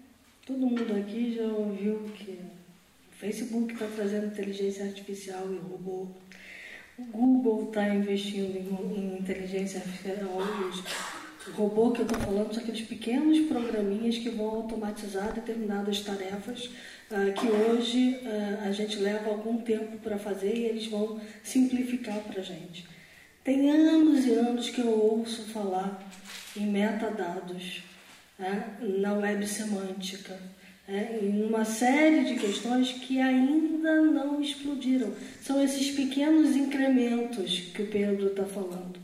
Todo mundo aqui já ouviu que o Facebook está trazendo inteligência artificial e robô. O Google está investindo em, em inteligência artificial o robô que eu estou falando são aqueles pequenos programinhas que vão automatizar determinadas tarefas uh, que hoje uh, a gente leva algum tempo para fazer e eles vão simplificar para a gente. Tem anos e anos que eu ouço falar em metadados, né, na web semântica, né, em uma série de questões que ainda não explodiram. São esses pequenos incrementos que o Pedro está falando.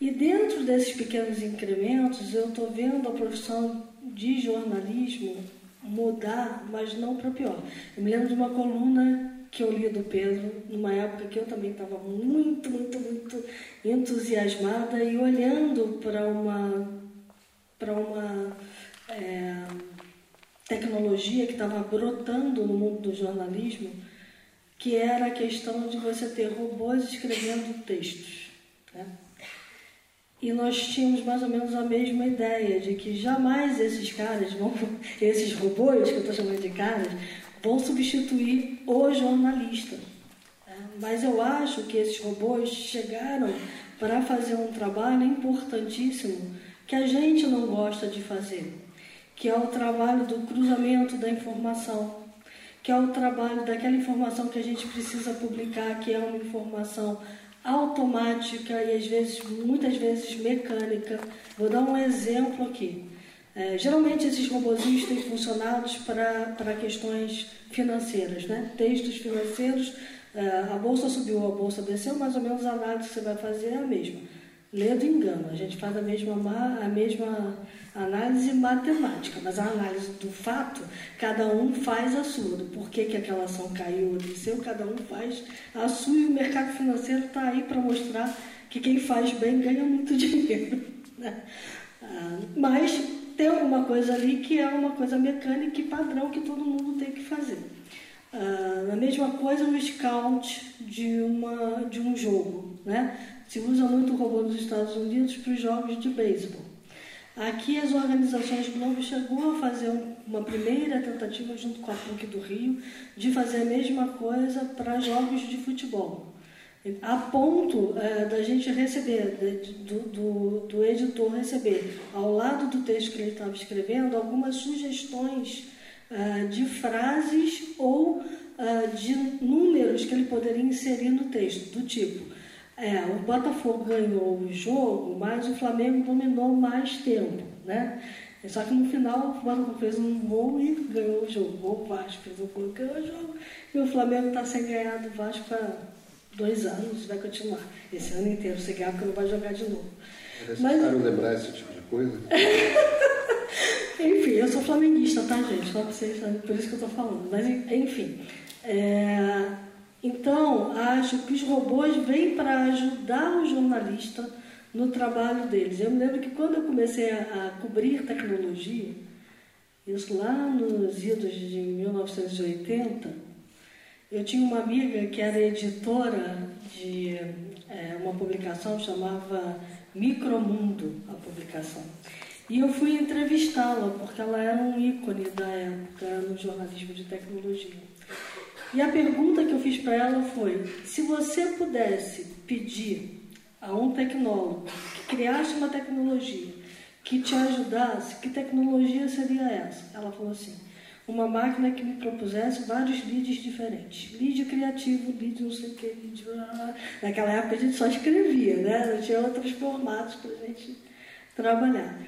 E dentro desses pequenos incrementos, eu estou vendo a profissão de jornalismo mudar, mas não para pior. Eu me lembro de uma coluna que eu li do Pedro, numa época que eu também estava muito, muito, muito entusiasmada e olhando para uma, para uma é, tecnologia que estava brotando no mundo do jornalismo, que era a questão de você ter robôs escrevendo textos. Né? E nós tínhamos mais ou menos a mesma ideia de que jamais esses caras vão, esses robôs que eu estou chamando de caras, vão substituir o jornalista. É, mas eu acho que esses robôs chegaram para fazer um trabalho importantíssimo que a gente não gosta de fazer, que é o trabalho do cruzamento da informação, que é o trabalho daquela informação que a gente precisa publicar, que é uma informação automática e às vezes, muitas vezes mecânica. Vou dar um exemplo aqui. É, geralmente esses robozinhos têm funcionados para, questões financeiras, né? textos financeiros. É, a bolsa subiu, a bolsa desceu, mais ou menos a análise que você vai fazer é a mesma. lê do engano. A gente faz a mesma, a mesma análise matemática, mas a análise do fato, cada um faz a sua. Do porquê que aquela ação caiu ou desceu, cada um faz a sua e o mercado financeiro está aí para mostrar que quem faz bem ganha muito dinheiro. Né? Ah, mas tem alguma coisa ali que é uma coisa mecânica e padrão que todo mundo tem que fazer. Ah, a mesma coisa no scout de, uma, de um jogo. Né? Se usa muito o robô nos Estados Unidos para os jogos de beisebol. Aqui as organizações Globo chegou a fazer uma primeira tentativa junto com a PUC do Rio de fazer a mesma coisa para jogos de futebol. A ponto é, da gente receber, do, do, do, editor receber, ao lado do texto que ele estava escrevendo, algumas sugestões é, de frases ou é, de números que ele poderia inserir no texto, do tipo é, o Botafogo ganhou o jogo, mas o Flamengo dominou mais tempo, né? Só que no final o Botafogo fez um gol e ganhou o jogo. O Vasco fez um gol e ganhou o jogo. E o Flamengo está sem ganhar do Vasco dois anos, vai continuar. Esse ano inteiro sem ganhar, porque não vai jogar de novo. Eles Mas... lembrar esse tipo de coisa? enfim, eu sou flamenguista, tá, gente? Só pra vocês, por isso que eu estou falando. Mas, enfim. É... Então, acho que os robôs vêm para ajudar o jornalista no trabalho deles. Eu me lembro que quando eu comecei a, a cobrir tecnologia, isso lá nos idos de 1980, eu tinha uma amiga que era editora de é, uma publicação chamava Micromundo, a publicação. E eu fui entrevistá-la, porque ela era um ícone da época no jornalismo de tecnologia. E a pergunta que eu fiz para ela foi: se você pudesse pedir a um tecnólogo que criasse uma tecnologia que te ajudasse, que tecnologia seria essa? Ela falou assim: uma máquina que me propusesse vários leads diferentes. Lead criativo, lead não sei o que, lead... Naquela época a gente só escrevia, né? Não tinha outros formatos para a gente trabalhar.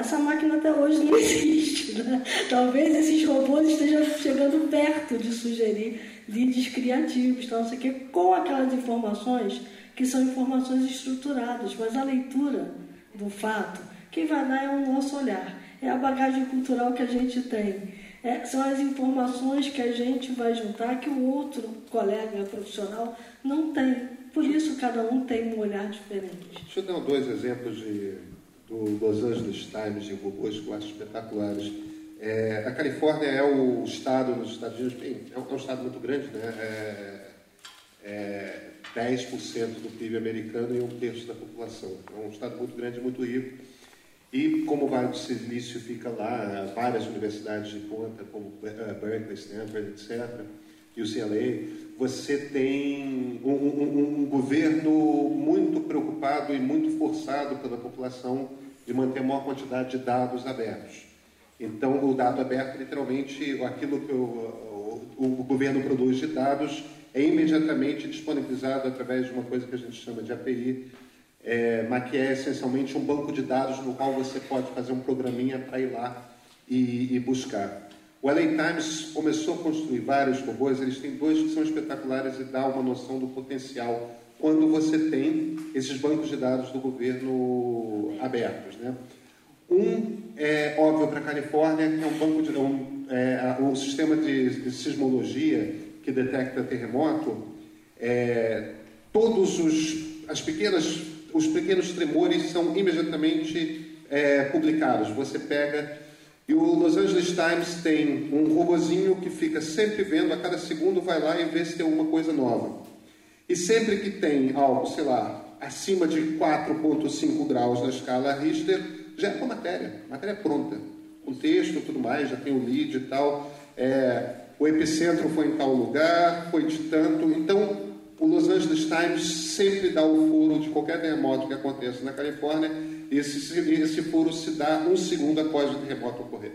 Essa máquina até hoje não existe. Né? Talvez esses robôs estejam chegando perto de sugerir leads criativos, tal, não quê, com aquelas informações que são informações estruturadas, mas a leitura do fato, quem vai dar é o nosso olhar, é a bagagem cultural que a gente tem. É, são as informações que a gente vai juntar que o outro colega profissional não tem. Por isso, cada um tem um olhar diferente. Deixa eu dar dois exemplos de do Los Angeles Times de robôs que eu espetaculares. É, a Califórnia é o estado nos Estados Unidos, é um, é um estado muito grande, né? É, é 10% do PIB americano e um terço da população. É um estado muito grande, muito rico. E como o Vale do Silício fica lá, várias universidades de ponta, como eh, Berkeley, Stanford, etc., e o CLA, você tem um, um, um, governo muito preocupado e muito forçado pela população de manter a maior quantidade de dados abertos. Então, o dado aberto, literalmente, aquilo que o, o, o governo produz de dados é imediatamente disponibilizado através de uma coisa que a gente chama de API, é, mas que é essencialmente um banco de dados no qual você pode fazer um programinha para ir lá e, e buscar. O LA Times começou a construir vários robôs, eles têm dois que são espetaculares e dá uma noção do potencial quando você tem esses bancos de dados do governo abertos. Né? Um é óbvio para a Califórnia, que é um banco de um, é, um sistema de, de, sismologia que detecta terremoto. É, todos os as pequenas os pequenos tremores são imediatamente é, publicados. Você pega e o Los Angeles Times tem um robozinho que fica sempre vendo, a cada segundo vai lá e vê se tem alguma coisa nova. E sempre que tem algo, sei lá, acima de 4,5 graus na escala Richter, já é uma matéria, matéria pronta. Com texto tudo mais, já tem o lead e tal. É, o epicentro foi em tal lugar, foi de tanto. Então, o Los Angeles Times sempre dá o furo de qualquer terremoto que aconteça na Califórnia esse, esse furo se dá um segundo após o terremoto ocorrer.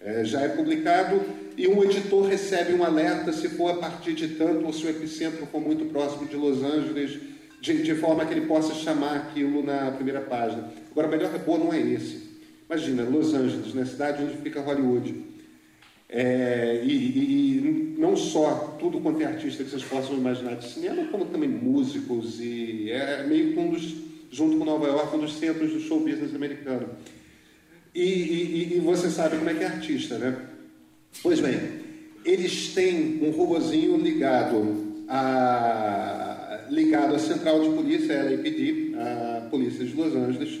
É, já é publicado e um editor recebe um alerta se for a partir de tanto ou se o epicentro for muito próximo de Los Angeles, de, de forma que ele possa chamar aquilo na primeira página. Agora, o melhor robô não é esse. Imagina, Los Angeles, na né, cidade onde fica Hollywood. É, e, e, não só tudo quanto é artista que vocês possam imaginar de cinema, como também músicos, e é meio que um dos junto com Nova York, um dos centros do show business americano. E, e, e você sabe como é que é artista, né? Pois bem, eles têm um robozinho ligado à, ligado à central de polícia, a LAPD, a polícia de Los Angeles,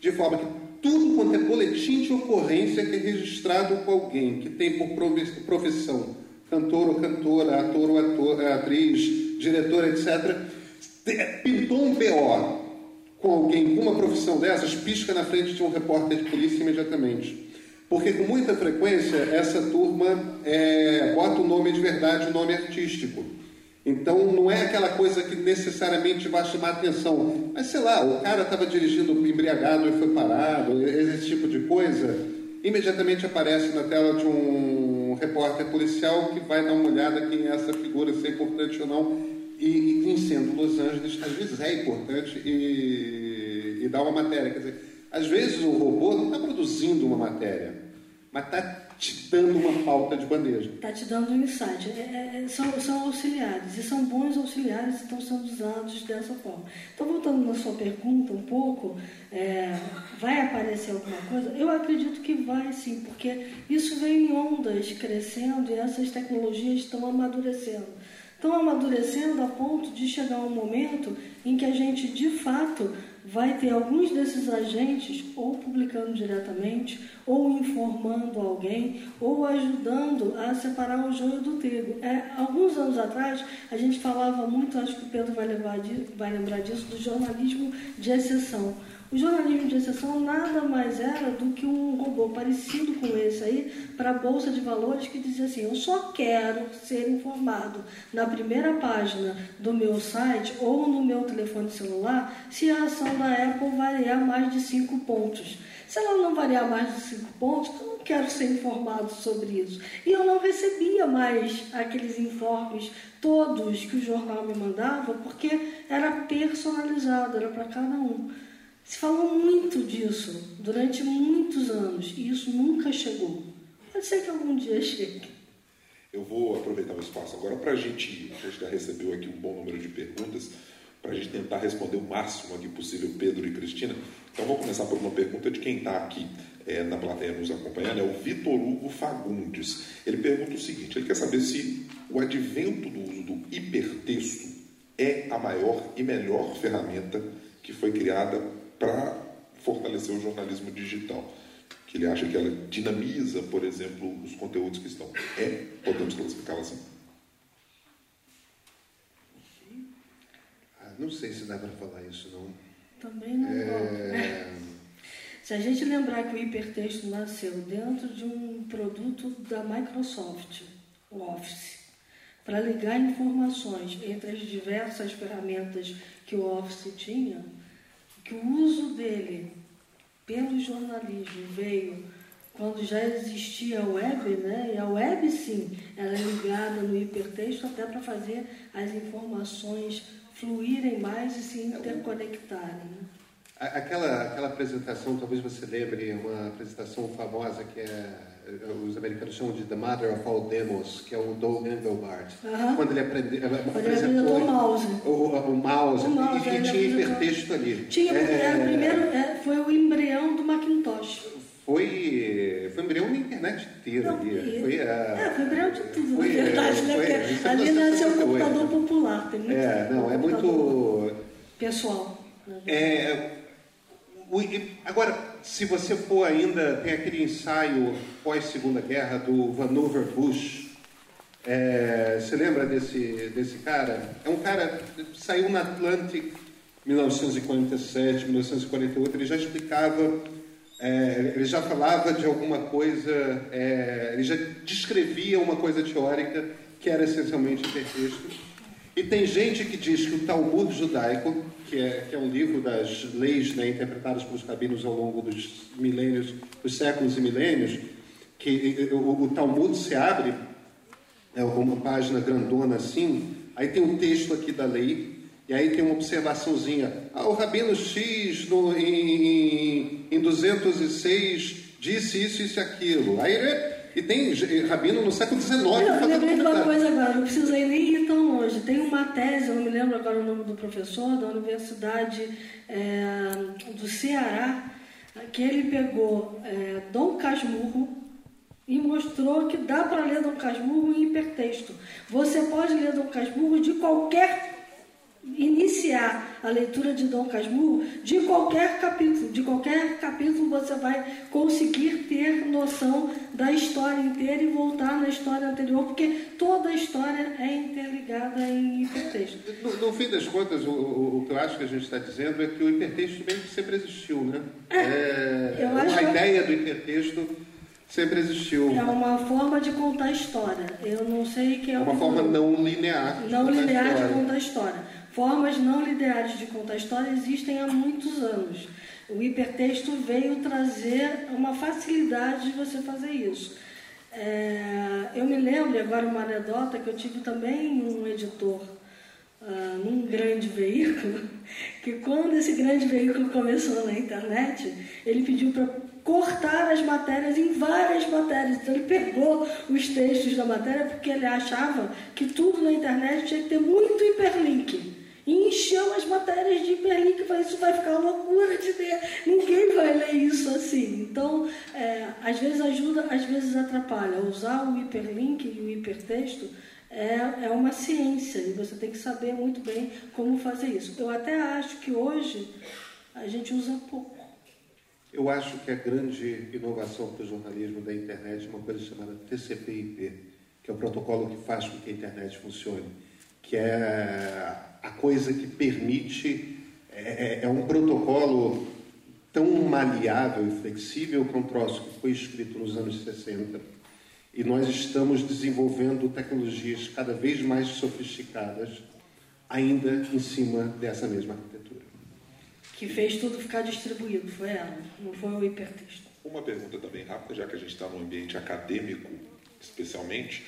de forma que tudo quanto é boletim de ocorrência que é registrado com alguém que tem por profissão cantor ou cantora, ator ou ator, atriz, diretor, etc., pintou um BO com alguém com uma profissão dessas, pisca na frente de um repórter de polícia imediatamente. Porque com muita frequência essa turma é, bota o nome de verdade, o nome artístico. Então não é aquela coisa que necessariamente vai chamar atenção. Mas sei lá, o cara estava dirigindo embriagado e foi parado, esse tipo de coisa, imediatamente aparece na tela de um repórter policial que vai dar uma olhada quem é essa figura, se é importante ou não. E, e sendo Los Angeles, às vezes é importante e, e dá uma matéria. Quer dizer, às vezes o robô não está produzindo uma matéria, mas está te dando uma pauta de bandeja. Está te dando um insight. É, é, são, são auxiliares, e são bons auxiliares que estão sendo usados dessa forma. Então, voltando na sua pergunta um pouco, é, vai aparecer alguma coisa? Eu acredito que vai sim, porque isso vem em ondas crescendo e essas tecnologias estão amadurecendo. Estão amadurecendo a ponto de chegar um momento em que a gente, de fato, vai ter alguns desses agentes ou publicando diretamente, ou informando alguém, ou ajudando a separar o joio do trigo. É, alguns anos atrás, a gente falava muito, acho que o Pedro vai, levar, vai lembrar disso, do jornalismo de exceção. O jornalismo de exceção nada mais era do que um robô parecido com esse aí para a Bolsa de Valores que dizia assim: eu só quero ser informado na primeira página do meu site ou no meu telefone celular se a ação da Apple variar mais de cinco pontos. Se ela não variar mais de cinco pontos, eu não quero ser informado sobre isso. E eu não recebia mais aqueles informes todos que o jornal me mandava, porque era personalizado, era para cada um. Se falou muito disso durante muitos anos e isso nunca chegou. Pode ser que algum dia chegue. Eu vou aproveitar o espaço agora para a gente, a gente já recebeu aqui um bom número de perguntas, para a gente tentar responder o máximo aqui possível, Pedro e Cristina. Então vou começar por uma pergunta de quem está aqui é, na plateia nos acompanhando, é o Vitor Hugo Fagundes. Ele pergunta o seguinte, ele quer saber se o advento do uso do hipertexto é a maior e melhor ferramenta que foi criada para fortalecer o jornalismo digital. Que ele acha que ela dinamiza, por exemplo, os conteúdos que estão. É, podemos classificá-la assim. Ah, não sei se dá para falar isso, não. Também não. É... Se a gente lembrar que o hipertexto nasceu dentro de um produto da Microsoft, o Office, para ligar informações entre as diversas ferramentas que o Office tinha, que o uso dele pelo jornalismo veio quando já existia a web, né? E a web sim era ligada no hipertexto até para fazer as informações fluírem mais e se interconectarem. Né? Aquela, aquela apresentação, talvez você lembre, uma apresentação famosa que é, os americanos chamam de The Mother of All Demos, que é o Doug Engelbart. Quando ele aprende, apresentou o mouse. O, o, mouse, o mouse e, e tinha hipertexto ali. Tinha, é, era o primeiro, é, foi o embrião do Macintosh. Foi, foi embrião na internet inteira Não, ali. Foi, a, é, foi embrião de tudo, foi, na verdade, né? Foi, ali nasceu o computador popular. Tem muito é, não, é muito... Pessoal. É, Agora, se você for ainda, tem aquele ensaio pós-segunda guerra do Vannevar Bush. É, você lembra desse, desse cara? É um cara saiu na Atlantic 1947, 1948. Ele já explicava, é, ele já falava de alguma coisa, é, ele já descrevia uma coisa teórica que era essencialmente hipertexto. E tem gente que diz que o Talmud judaico que é, que é um livro das leis né, interpretadas pelos rabinos ao longo dos milênios, dos séculos e milênios, que o, o Talmud se abre, é uma página grandona assim, aí tem um texto aqui da lei, e aí tem uma observaçãozinha. Ah, o Rabino X no, em, em 206 disse isso, isso e aquilo. Aí E tem rabino no século XIX. Eu lembrei de uma coisa agora, não precisa nem ir tão longe. Tem uma tese, eu não me lembro agora o nome do professor, da Universidade é, do Ceará, que ele pegou é, Dom Casmurro e mostrou que dá para ler Dom Casmurro em hipertexto. Você pode ler Dom Casmurro de qualquer iniciar a leitura de Dom Casmurro de qualquer capítulo. De qualquer capítulo você vai conseguir ter noção da história inteira e voltar na história anterior, porque toda a história é interligada em hipertexto. No, no fim das contas, o, o, o, que eu acho que a gente está dizendo é que o hipertexto bem que sempre existiu, né? É, é a ideia do hipertexto sempre existiu. É uma forma de contar história. Eu não sei que é uma forma não linear. Não linear de contar história. Formas não lineares de contar história existem há muitos anos. O hipertexto veio trazer uma facilidade de você fazer isso. É, eu me lembro agora uma anedota que eu tive também um editor uh, num grande veículo, que quando esse grande veículo começou na internet, ele pediu para cortar as matérias em várias matérias. Então ele pegou os textos da matéria porque ele achava que tudo na internet tinha que ter muito hiperlink e encheu as matérias de hiperlink. Eu isso vai ficar loucura de ler. Ninguém vai ler isso assim. Então, é, às vezes ajuda, às vezes atrapalha. Usar o hiperlink e o hipertexto é, é uma ciência e você tem que saber muito bem como fazer isso. Eu até acho que hoje a gente usa pouco. Eu acho que a grande inovação para o jornalismo da internet é uma coisa chamada TCP/IP, que é o protocolo que faz com que a internet funcione, que é a coisa que permite, é, é, é um protocolo tão maleável e flexível que um troço que foi escrito nos anos 60 e nós estamos desenvolvendo tecnologias cada vez mais sofisticadas ainda em cima dessa mesma arquitetura. Que fez tudo ficar distribuído, foi ela, não foi o hipertexto. Uma pergunta também rápida, já que a gente está no ambiente acadêmico, especialmente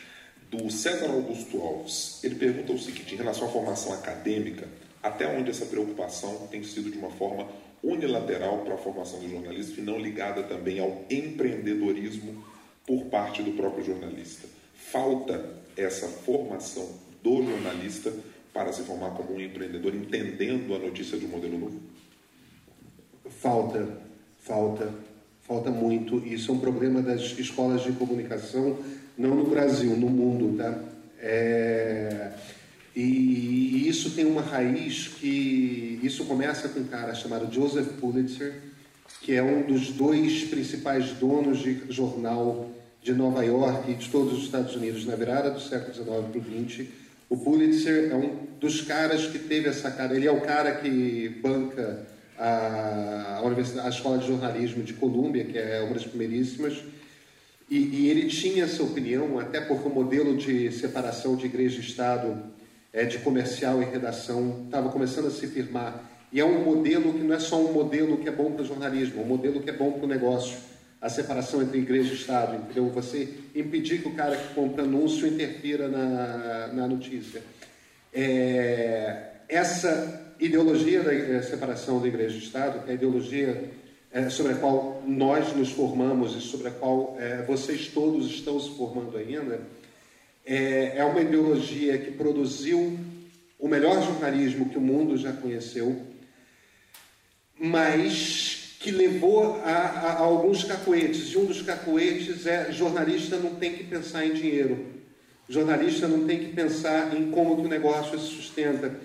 do César Augusto Alves. Ele pergunta o seguinte: em relação à formação acadêmica, até onde essa preocupação tem sido de uma forma unilateral para a formação do jornalista e não ligada também ao empreendedorismo por parte do próprio jornalista? Falta essa formação do jornalista para se formar como um empreendedor, entendendo a notícia de um modelo novo? Falta, falta, falta muito. Isso é um problema das escolas de comunicação não no Brasil, no mundo, tá? É, e isso tem uma raiz que isso começa com um cara chamado Joseph Pulitzer, que é um dos dois principais donos de jornal de Nova York e de todos os Estados Unidos na virada do século XIX para o XX. O Pulitzer é um dos caras que teve essa cara. Ele é o cara que banca a, a, a Escola de Jornalismo de Colômbia, que é uma das primeiríssimas e, e, ele tinha essa opinião, até porque o modelo de separação de igreja e Estado, é, de comercial e redação, estava começando a se firmar. E é um modelo que não é só um modelo que é bom para o jornalismo, é um modelo que é bom para o negócio. A separação entre igreja e Estado, entendeu? Você impedir que o cara que compra anúncio interfira na, na notícia. É, essa ideologia da separação da igreja e Estado, que é a ideologia é, sobre a qual nós nos formamos e sobre a qual é, vocês todos estão se formando ainda, é, é uma ideologia que produziu o melhor jornalismo que o mundo já conheceu, mas que levou a, a, a alguns cacoetes. E um dos cacoetes é jornalista não tem que pensar em dinheiro. Jornalista não tem que pensar em como que o negócio se sustenta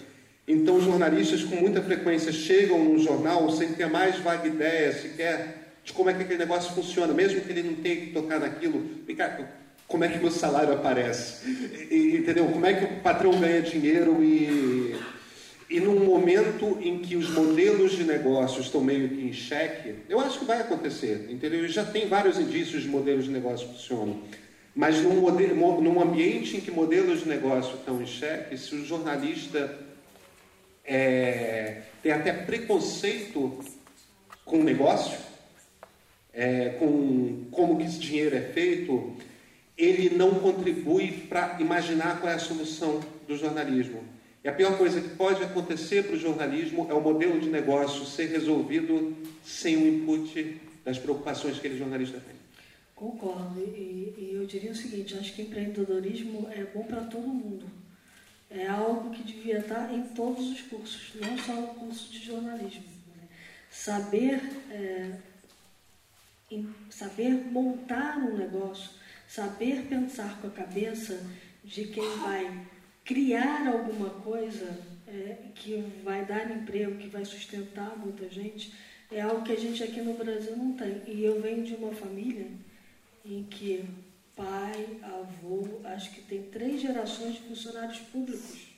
então, os jornalistas com muita frequência chegam num jornal sem ter mais vaga ideia sequer de como é que aquele negócio funciona, mesmo que ele não tenha que tocar naquilo. como é que meu salário aparece? E, entendeu? Como é que o patrão ganha dinheiro e. E num momento em que os modelos de negócio estão meio que em xeque, eu acho que vai acontecer, entendeu? Já tem vários indícios de modelos de negócio que funcionam. Mas num, modelo, num ambiente em que modelos de negócio estão em xeque, se o jornalista é, tem até preconceito com o negócio, é, com como que esse dinheiro é feito, ele não contribui para imaginar qual é a solução do jornalismo. E a pior coisa que pode acontecer para o jornalismo é o modelo de negócio ser resolvido sem o input das preocupações que aquele jornalista tem. Concordo. E, e, eu diria o seguinte, acho que empreendedorismo é bom para todo mundo. É algo que devia estar em todos os cursos, não só no curso de jornalismo. Né? Saber, é, saber montar um negócio, saber pensar com a cabeça de quem vai criar alguma coisa é, que vai dar emprego, que vai sustentar muita gente, é algo que a gente aqui no Brasil não tem. E eu venho de uma família em que pai, avô, acho que tem três gerações de funcionários públicos.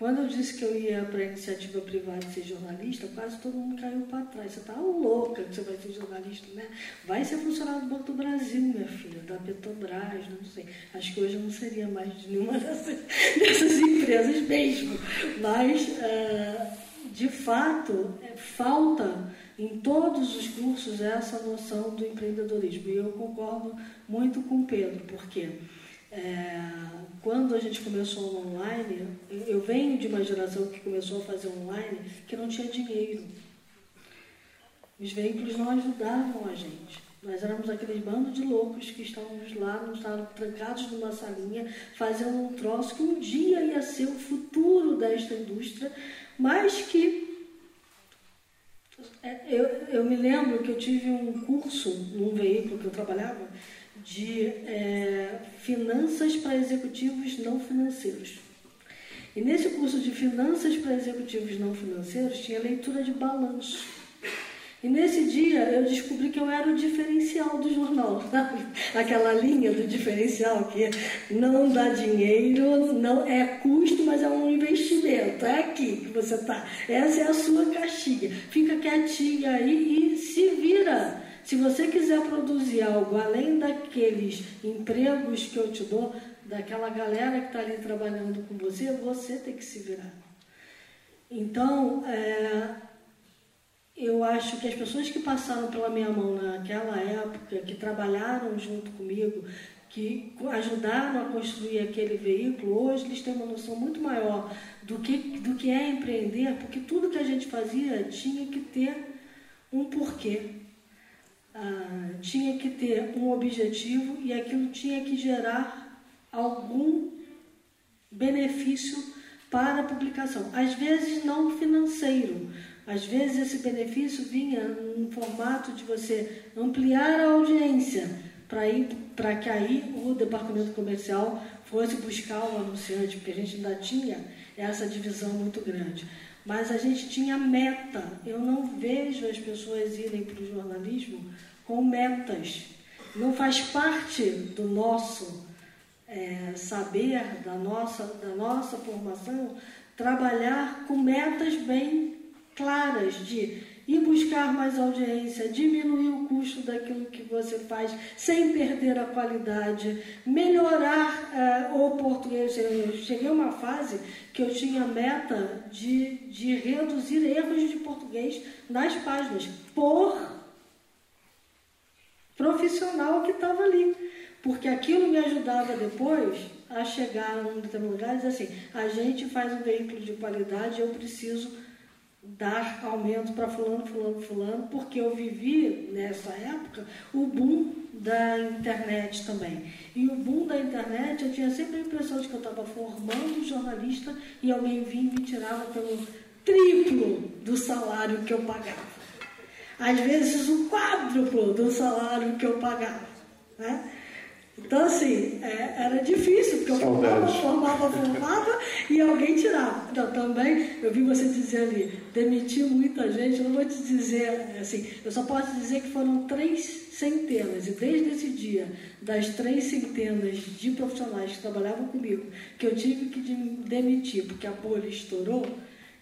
Quando eu disse que eu ia para a iniciativa privada ser jornalista, quase todo mundo caiu para trás. Você está louca que você vai ser jornalista, né? Vai ser funcionário do Banco do Brasil, minha filha, da Petrobras, não sei. Acho que hoje eu não seria mais de nenhuma dessas, dessas empresas mesmo. Mas, uh, de fato, é, falta em todos os cursos essa noção do empreendedorismo. E eu concordo muito com o Pedro, porque é, quando a gente começou online, eu venho de uma geração que começou a fazer online que não tinha dinheiro. Os veículos não ajudavam a gente. Nós éramos aqueles bandos de loucos que estávamos lá, não estavam trancados numa salinha, fazendo um troço que um dia ia ser o futuro desta indústria, mas que eu, eu me lembro que eu tive um curso num veículo que eu trabalhava de é, finanças para executivos não financeiros. E nesse curso de finanças para executivos não financeiros tinha leitura de balanço. E nesse dia eu descobri que eu era o diferencial do jornal, sabe? Aquela linha do diferencial que não dá dinheiro, não é custo, mas é um investimento. É aqui que você está. Essa é a sua caixinha. Fica quietinha aí e se vira. Se você quiser produzir algo além daqueles empregos que eu te dou, daquela galera que está ali trabalhando com você, você tem que se virar. Então, é, eu acho que as pessoas que passaram pela minha mão naquela época, que trabalharam junto comigo, que ajudaram a construir aquele veículo, hoje eles têm uma noção muito maior do que, do que é empreender, porque tudo que a gente fazia tinha que ter um porquê, ah, tinha que ter um objetivo e aquilo tinha que gerar algum benefício para a publicação. Às vezes não financeiro, às vezes esse benefício vinha num formato de você ampliar a audiência para que aí o departamento comercial fosse buscar o anunciante, porque a gente ainda tinha essa divisão muito grande. Mas a gente tinha meta. Eu não vejo as pessoas irem para o jornalismo com metas. Não faz parte do nosso é, saber, da nossa, da nossa formação, trabalhar com metas bem claras de ir buscar mais audiência, diminuir o custo daquilo que você faz sem perder a qualidade, melhorar uh, o português. Eu cheguei a uma fase que eu tinha meta de, de reduzir erros de português nas páginas por profissional que estava ali. Porque aquilo me ajudava depois a chegar a um determinado lugar e dizer assim, a gente faz um veículo de qualidade, eu preciso dar aumento para fulano, fulano, fulano, porque eu vivi nessa época o boom da internet também. E o boom da internet, eu tinha sempre a impressão de que eu estava formando jornalista e alguém vinha e me tirava pelo triplo do salário que eu pagava. Às vezes o quádruplo do salário que eu pagava. Né? Então, assim, é, era difícil, porque eu formava, formava, formava e alguém tirava. Então, também, eu vi você dizer ali, demitir muita gente, eu não vou te dizer, assim, eu só posso dizer que foram três centenas, e desde esse dia, das três centenas de profissionais que trabalhavam comigo, que eu tive que demitir, porque a bolha estourou,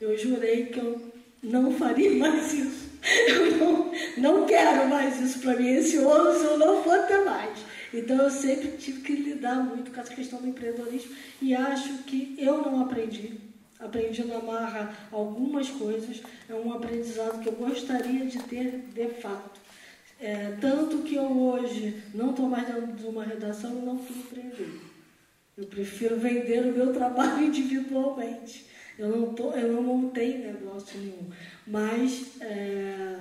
eu jurei que eu não faria mais isso. Eu não, não quero mais isso para mim. Esse se eu não for ter mais. Então eu sempre tive que lidar muito com essa questão do empreendedorismo e acho que eu não aprendi. Aprendi na marra algumas coisas, é um aprendizado que eu gostaria de ter de fato. É, tanto que eu hoje não estou mais dentro de uma redação e não fui empreender. Eu prefiro vender o meu trabalho individualmente. Eu não, tô, eu não montei negócio nenhum. Mas é,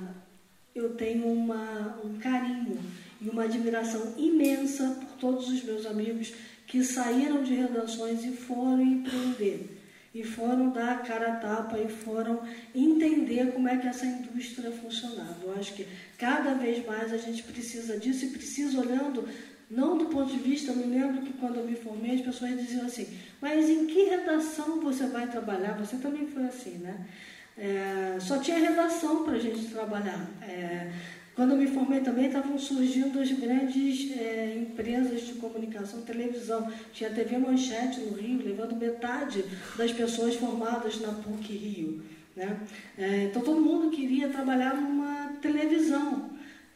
eu tenho uma, um carinho e uma admiração imensa por todos os meus amigos que saíram de redações e foram empreender. E foram dar a cara a tapa e foram entender como é que essa indústria funcionava. Eu acho que cada vez mais a gente precisa disso e precisa olhando não do ponto de vista, eu me lembro que quando eu me formei, as pessoas diziam assim, mas em que redação você vai trabalhar? Você também foi assim, né? É, só tinha redação para a gente trabalhar. É, quando eu me formei também estavam surgindo as grandes é, empresas de comunicação, televisão. Tinha a TV Manchete no Rio, levando metade das pessoas formadas na PUC Rio. Né? É, então todo mundo queria trabalhar numa televisão.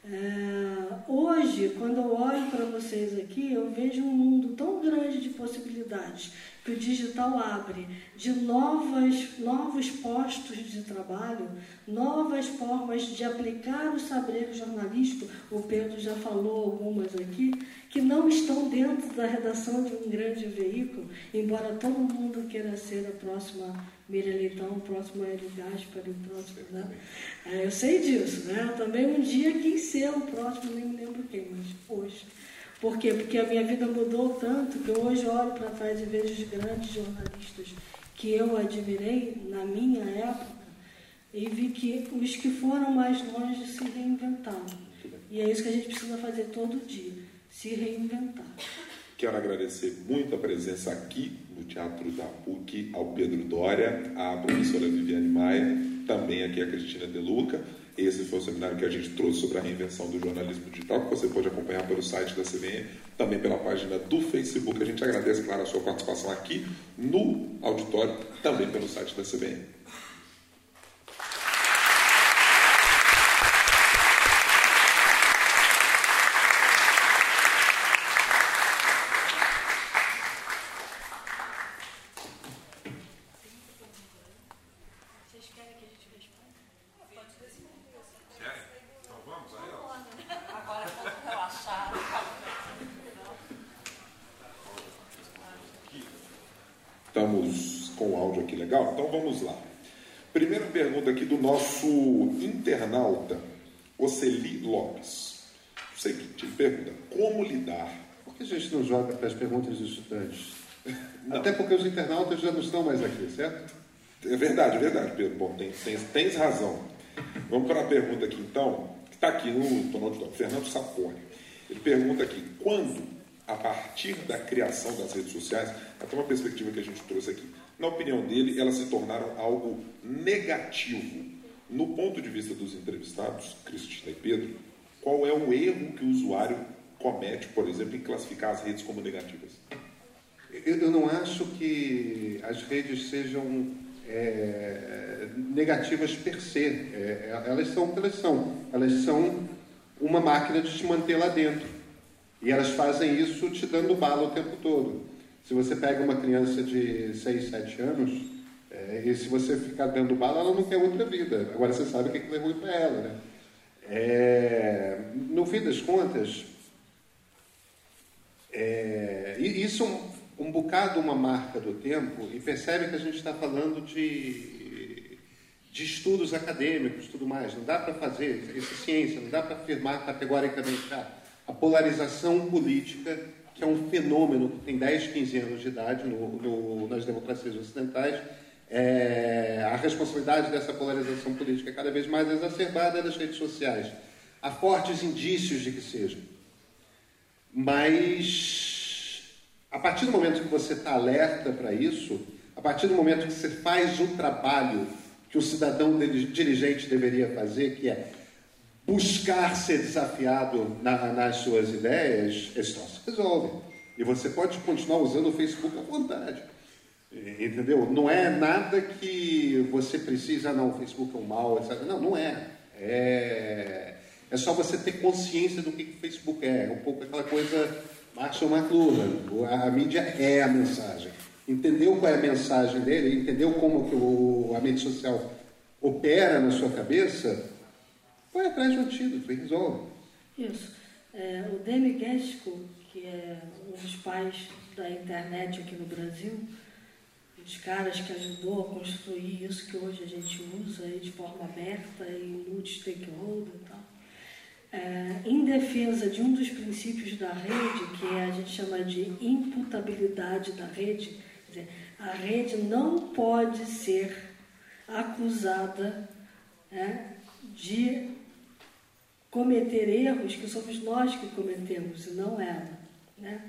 É, hoje, quando eu olho para vocês aqui, eu vejo um mundo tão grande de possibilidades que o digital abre de novas, novos postos de trabalho, novas formas de aplicar o saber jornalístico, o Pedro já falou algumas aqui, que não estão dentro da redação de um grande veículo, embora todo mundo queira ser a próxima Miriam Leitão, o próximo Hélio Gaspar, o próximo. Né? É, eu sei disso, né? Também um dia quis ser o próximo, nem me lembro quem, mas hoje. Por quê? Porque a minha vida mudou tanto que hoje olho para trás e vejo os grandes jornalistas que eu admirei na minha época e vi que os que foram mais longe se reinventaram. E é isso que a gente precisa fazer todo dia, se reinventar. Quero agradecer muito a presença aqui no Teatro da PUC ao Pedro Dória, à professora Viviane Maia, também aqui a Cristina De Luca. Esse foi o seminário que a gente trouxe sobre a reinvenção do jornalismo digital, que você pode acompanhar pelo site da CBN, também pela página do Facebook. A gente agradece, claro, a sua participação aqui no auditório, também pelo site da CBN. vamos lá. Primeira pergunta aqui do nosso internauta, Oceli Lopes. O seguinte, ele pergunta, como lidar... Por que a gente não joga para as perguntas dos estudantes? Não. Até porque os internautas já não estão mais aqui, certo? É verdade, é verdade, Pedro. Bom, tens, razão. Vamos para a pergunta aqui, então, que está aqui no, no Fernando Sapone. Ele pergunta aqui, quando, a partir da criação das redes sociais, até uma perspectiva que a gente trouxe aqui, na opinião dele, elas se tornaram algo negativo. No ponto de vista dos entrevistados, Cristina e Pedro, qual é o erro que o usuário comete, por exemplo, em classificar as redes como negativas? Eu, não acho que as redes sejam é, negativas per se. É, elas são o que elas são. Elas são uma máquina de te manter lá dentro. E elas fazem isso te dando bala o tempo todo. Se você pega uma criança de 6, 7 anos, é, e se você ficar dando bala, ela não quer outra vida. Agora você sabe o que é ruim para ela. Né? É, no fim das contas, é, isso um, um bocado uma marca do tempo, e percebe que a gente está falando de, de estudos acadêmicos tudo mais. Não dá para fazer isso ciência, não dá para afirmar categoricamente ah, a polarização política que é um fenômeno que tem 10, 15 anos de idade no, no, nas democracias ocidentais. É, a responsabilidade dessa polarização política é cada vez mais exacerbada nas redes sociais. Há fortes indícios de que seja. Mas, a partir do momento que você está alerta para isso, a partir do momento que você faz um trabalho que o cidadão dirigente deveria fazer, que é buscar ser desafiado na, nas suas ideias, esse troço resolve. E você pode continuar usando o Facebook à vontade. Entendeu? Não é nada que você precisa, não, o Facebook é um mal, etc. Não, não é. É, é só você ter consciência do que, que o Facebook é. É um pouco aquela coisa Marshall McLuhan. A, mídia é a mensagem. Entendeu qual é a mensagem dele, entendeu como que o, a mídia social opera na sua cabeça, Vai atrás de um antídoto e resolve. Isso. É, o Demi Gesco, que é um dos pais da internet aqui no Brasil, dos caras que ajudou a construir isso que hoje a gente usa aí de forma aberta e multi-stakeholder e tal, é, em defesa de um dos princípios da rede, que é, a gente chama de imputabilidade da rede, dizer, a rede não pode ser acusada é, de cometer erros que somos nós que cometemos e não ela. Né?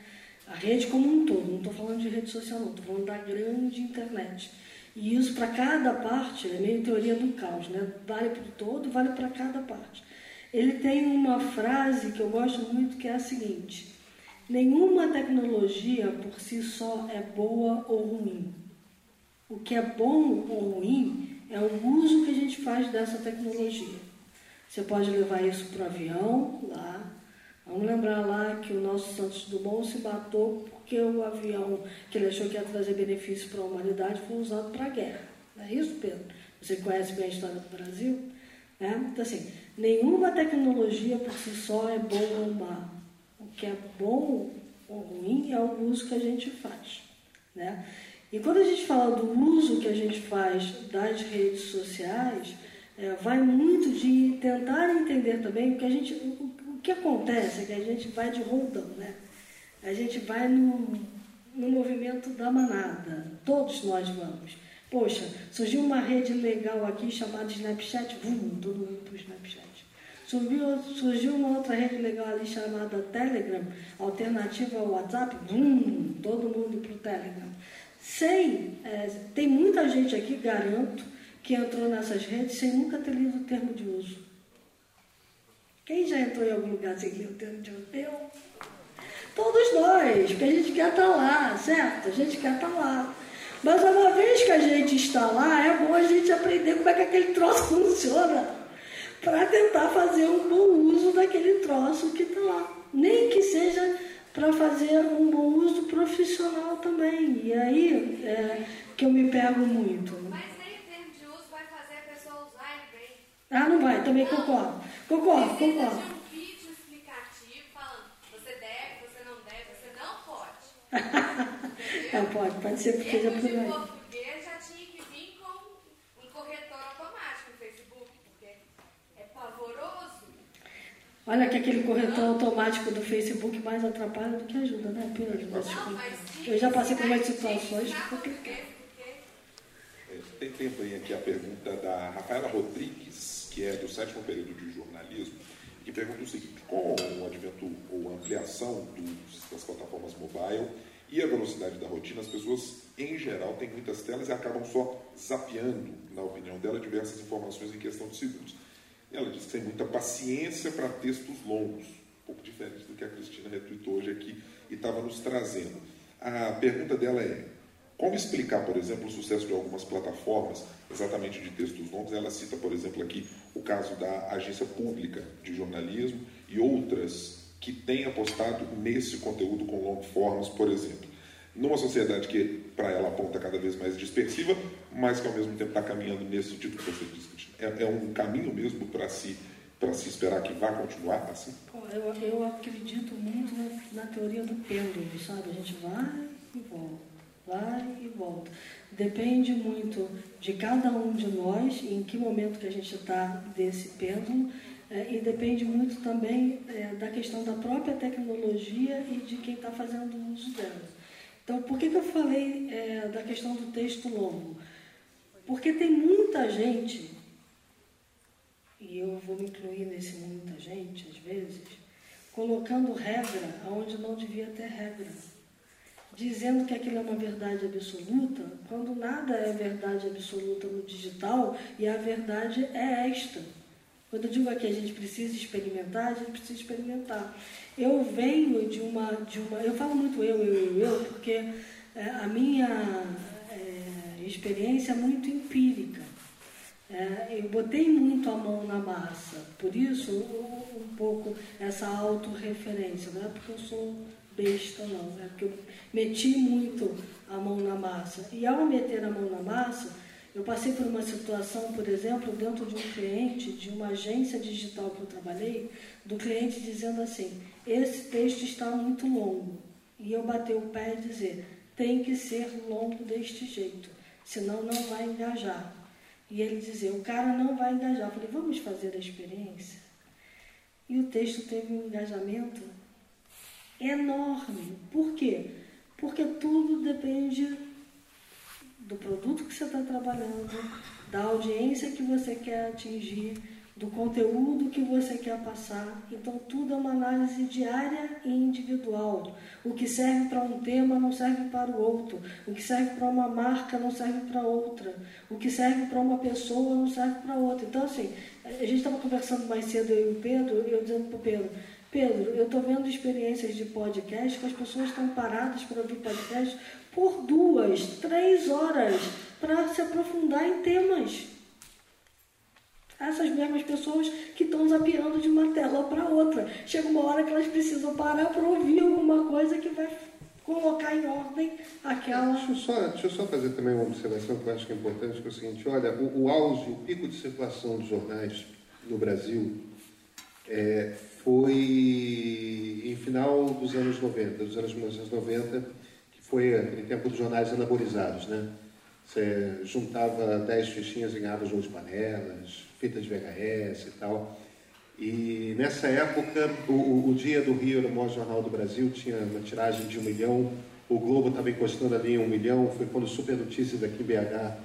A rede como um todo, não estou falando de rede social, não, estou falando da grande internet. E isso para cada parte é meio teoria do caos, né? vale para o todo, vale para cada parte. Ele tem uma frase que eu gosto muito que é a seguinte: nenhuma tecnologia por si só é boa ou ruim. O que é bom ou ruim é o uso que a gente faz dessa tecnologia. Você pode levar isso para o avião lá. Vamos lembrar lá que o nosso Santos Dumont se matou porque o avião que ele achou que ia trazer benefício para a humanidade foi usado para a guerra. Não é isso, Pedro? Você conhece bem a história do Brasil? É? Então, assim, nenhuma tecnologia por si só é boa ou má. O que é bom ou ruim é o uso que a gente faz. Né? E quando a gente fala do uso que a gente faz das redes sociais, é, vai muito de tentar entender também o que a gente. O, que acontece é que a gente vai de roldão, né? A gente vai no, no movimento da manada. Todos nós vamos. Poxa, surgiu uma rede legal aqui chamada Snapchat, vum, todo mundo para o Snapchat. Surgiu, surgiu uma outra rede legal ali chamada Telegram, alternativa ao WhatsApp, vum, todo mundo para o Telegram. Sem, é, tem muita gente aqui, garanto, que entrou nessas redes sem nunca ter lido o termo de uso. Quem já entrou em algum lugar sem ler o termo de uso? Eu. Todos nós, porque a gente quer estar tá lá, certo? A gente quer estar tá lá. Mas uma vez que a gente está lá, é bom a gente aprender como é que aquele troço funciona para tentar fazer um bom uso daquele troço que está lá. Nem que seja para fazer um bom uso profissional também. E aí é que eu me pego muito. Ah, não vai, também concordo. Concordo, concordo. um vídeo explicativo falando, você deve, você não deve, você não pode. não pode, pode ser porque já por aí. português já tinha que vir com um corretor automático no Facebook, porque é pavoroso. Olha que aquele corretor automático do Facebook mais atrapalha do que ajuda, né? Eu já passei por umas situações complicadas. É, tem tempo aí aqui a pergunta da Rafaela Rodrigues que é do sétimo período de jornalismo, que pergunta o seguinte: com o advento ou ampliação dos, das plataformas mobile e a velocidade da rotina, as pessoas, em geral, têm muitas telas e acabam só zapeando, na opinião dela, diversas informações em questão de segundos. Ela diz que tem muita paciência para textos longos, um pouco diferente do que a Cristina retweetou hoje aqui e estava nos trazendo. A pergunta dela é: como explicar, por exemplo, o sucesso de algumas plataformas, exatamente de textos longos? Ela cita, por exemplo, aqui o caso da Agência Pública de Jornalismo e outras que têm apostado nesse conteúdo com long forms, por exemplo. Numa sociedade que, para ela, aponta cada vez mais dispersiva, mas que ao mesmo tempo está caminhando nesse sentido que você disse. É, é um caminho mesmo para se, se esperar que vá continuar assim? Eu, eu acredito muito na, na teoria do pêndulo, sabe? A gente vai e volta vai e volta. Depende muito de cada um de nós, em que momento que a gente está desse pêndulo, é, e depende muito também é, da questão da própria tecnologia e de quem está fazendo uso dela. Então, por que, que eu falei é, da questão do texto longo? Porque tem muita gente, e eu vou me incluir nesse muita gente, às vezes, colocando regra onde não devia ter regra dizendo que aquilo é uma verdade absoluta, quando nada é verdade absoluta no digital e a verdade é esta. Quando eu digo aqui a gente precisa experimentar, a gente precisa experimentar. Eu venho de uma, de uma eu falo muito eu, eu, eu, eu, porque é, a minha é, experiência é muito empírica. É, eu botei muito a mão na massa, por isso um pouco essa autorreferência, não é porque eu sou besta não, né? porque eu meti muito a mão na massa. E ao meter a mão na massa, eu passei por uma situação, por exemplo, dentro de um cliente, de uma agência digital que eu trabalhei, do cliente dizendo assim, esse texto está muito longo. E eu bater o pé e dizer, tem que ser longo deste jeito, senão não vai engajar. E ele dizer, o cara não vai engajar. Eu falei, vamos fazer a experiência? E o texto teve um engajamento enorme. Por quê? Porque tudo depende do produto que você está trabalhando, da audiência que você quer atingir, do conteúdo que você quer passar. Então, tudo é uma análise diária e individual. O que serve para um tema não serve para o outro. O que serve para uma marca não serve para outra. O que serve para uma pessoa não serve para outra. Então, assim, a gente estava conversando mais cedo, eu e o Pedro, e eu dizendo para o Pedro. Pedro, eu estou vendo experiências de podcast que as pessoas estão paradas para ouvir podcast por duas, três horas para se aprofundar em temas essas mesmas pessoas que estão zapeando de uma tela para outra. Chega uma hora que elas precisam parar para ouvir alguma coisa que vai colocar em ordem aquela. Deixa eu, só, deixa eu só fazer também uma observação que eu acho que é importante, que é o seguinte, olha, o, o auge, o pico de circulação de jornais no Brasil é, foi em final dos anos 90, dos anos 1990, que foi em tempo dos jornais anabolizados, né? Você juntava 10 fichinhas em abas ou de panelas, fitas VHS e tal. E nessa época, o, o Dia do Rio era o maior jornal do Brasil, tinha uma tiragem de um milhão, o Globo estava encostando ali em um milhão, foi quando Super Notícias aqui em BH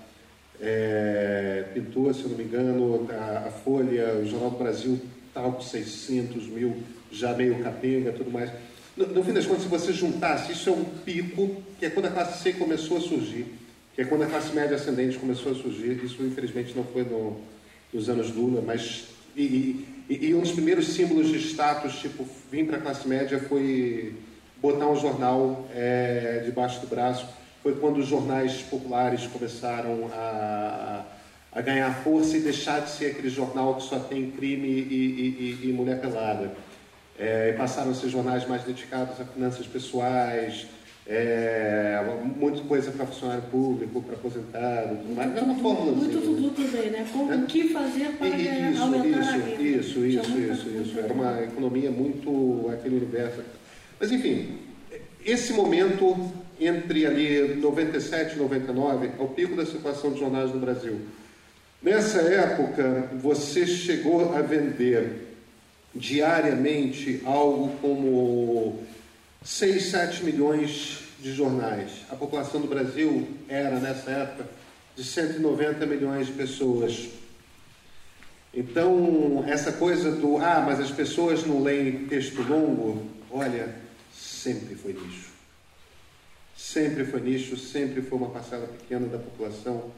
é, pintou, se eu não me engano, a, a Folha, o Jornal do Brasil estava com 600 mil, já meio capenga tudo mais. No, no fim das contas, se você juntasse, isso é um pico, que é quando a classe C começou a surgir, que é quando a classe média ascendente começou a surgir, isso infelizmente não foi no, nos anos Lula, mas e, e, e, um dos primeiros símbolos de status, tipo, vir para a classe média foi botar um jornal é, debaixo do braço. Foi quando os jornais populares começaram a, a ganhar força e deixar de ser aquele jornal que só tem crime e, e, e mulher pelada. É, passaram a ser jornais mais dedicados a finanças pessoais, é, muita coisa para funcionário público, para aposentado, tudo mais. Era uma fórmula. Muito tudo também, né? Como, é? O que fazer para isso, aumentar isso, a renda. Isso, isso, isso, isso. Era uma economia muito aquele universo. Mas enfim, esse momento entre ali 97 e 99 é o pico da situação de jornais no Brasil. Nessa época, você chegou a vender diariamente algo como 6, 7 milhões de jornais. A população do Brasil era, nessa época, de 190 milhões de pessoas. Então, essa coisa do, ah, mas as pessoas não leem texto longo, olha, sempre foi nicho. Sempre foi nicho, sempre foi uma parcela pequena da população.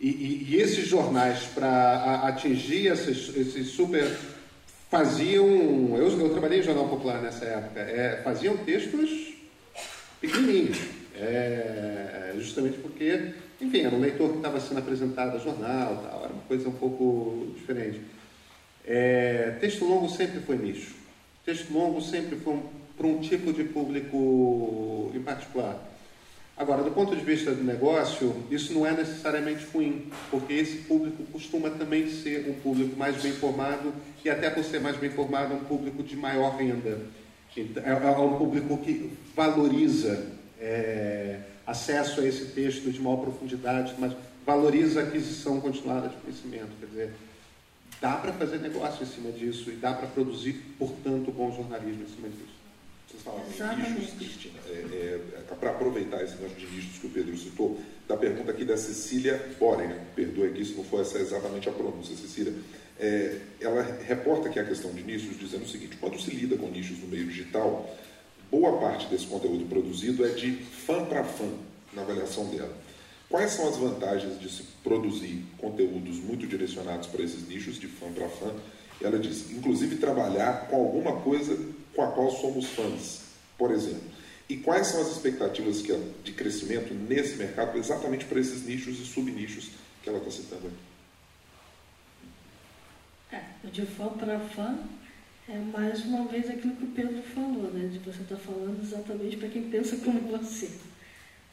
E, e, e esses jornais, para atingir esses, esses super faziam. Eu, eu trabalhei em jornal popular nessa época, é, faziam textos pequenininhos, é, justamente porque, enfim, era um leitor que estava sendo apresentado a jornal, tal, era uma coisa um pouco diferente. É, texto longo sempre foi nicho. Texto longo sempre foi um, para um tipo de público em particular. Agora, do ponto de vista do negócio, isso não é necessariamente ruim, porque esse público costuma também ser um público mais bem formado e até por ser mais bem formado, um público de maior renda. Então, é, é um público que valoriza é, acesso a esse texto de maior profundidade, mas valoriza a aquisição continuada de conhecimento. Quer dizer, dá para fazer negócio em cima disso e dá para produzir, portanto, bom jornalismo em cima disso. Vocês falaram. É, é, é para aproveitar esse gancho de nichos que o Pedro citou, da pergunta aqui da Cecília Boren, perdoe aqui se não for essa exatamente a pronúncia, Cecília. É, ela reporta aqui a questão de nichos, dizendo o seguinte: quando se lida com nichos no meio digital, boa parte desse conteúdo produzido é de fã para fã, na avaliação dela. Quais são as vantagens de se produzir conteúdos muito direcionados para esses nichos, de fã para fã? Ela diz, inclusive trabalhar com alguma coisa com a qual somos fãs, por exemplo. E quais são as expectativas de crescimento nesse mercado, exatamente para esses nichos e subnichos que ela está citando aqui? É, de fã para fã é mais uma vez aquilo que o Pedro falou, né? De você estar tá falando exatamente para quem pensa como você.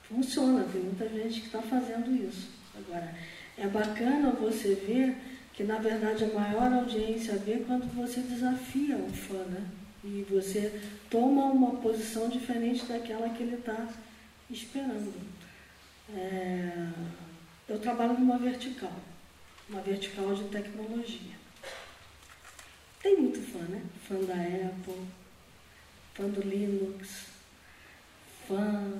Funciona, tem muita gente que está fazendo isso. Agora, é bacana você ver que na verdade a maior audiência vê quando você desafia o fã, né? E você toma uma posição diferente daquela que ele está esperando. É... Eu trabalho numa vertical, uma vertical de tecnologia. Tem muito fã né? Fã da Apple, fã do Linux, fã,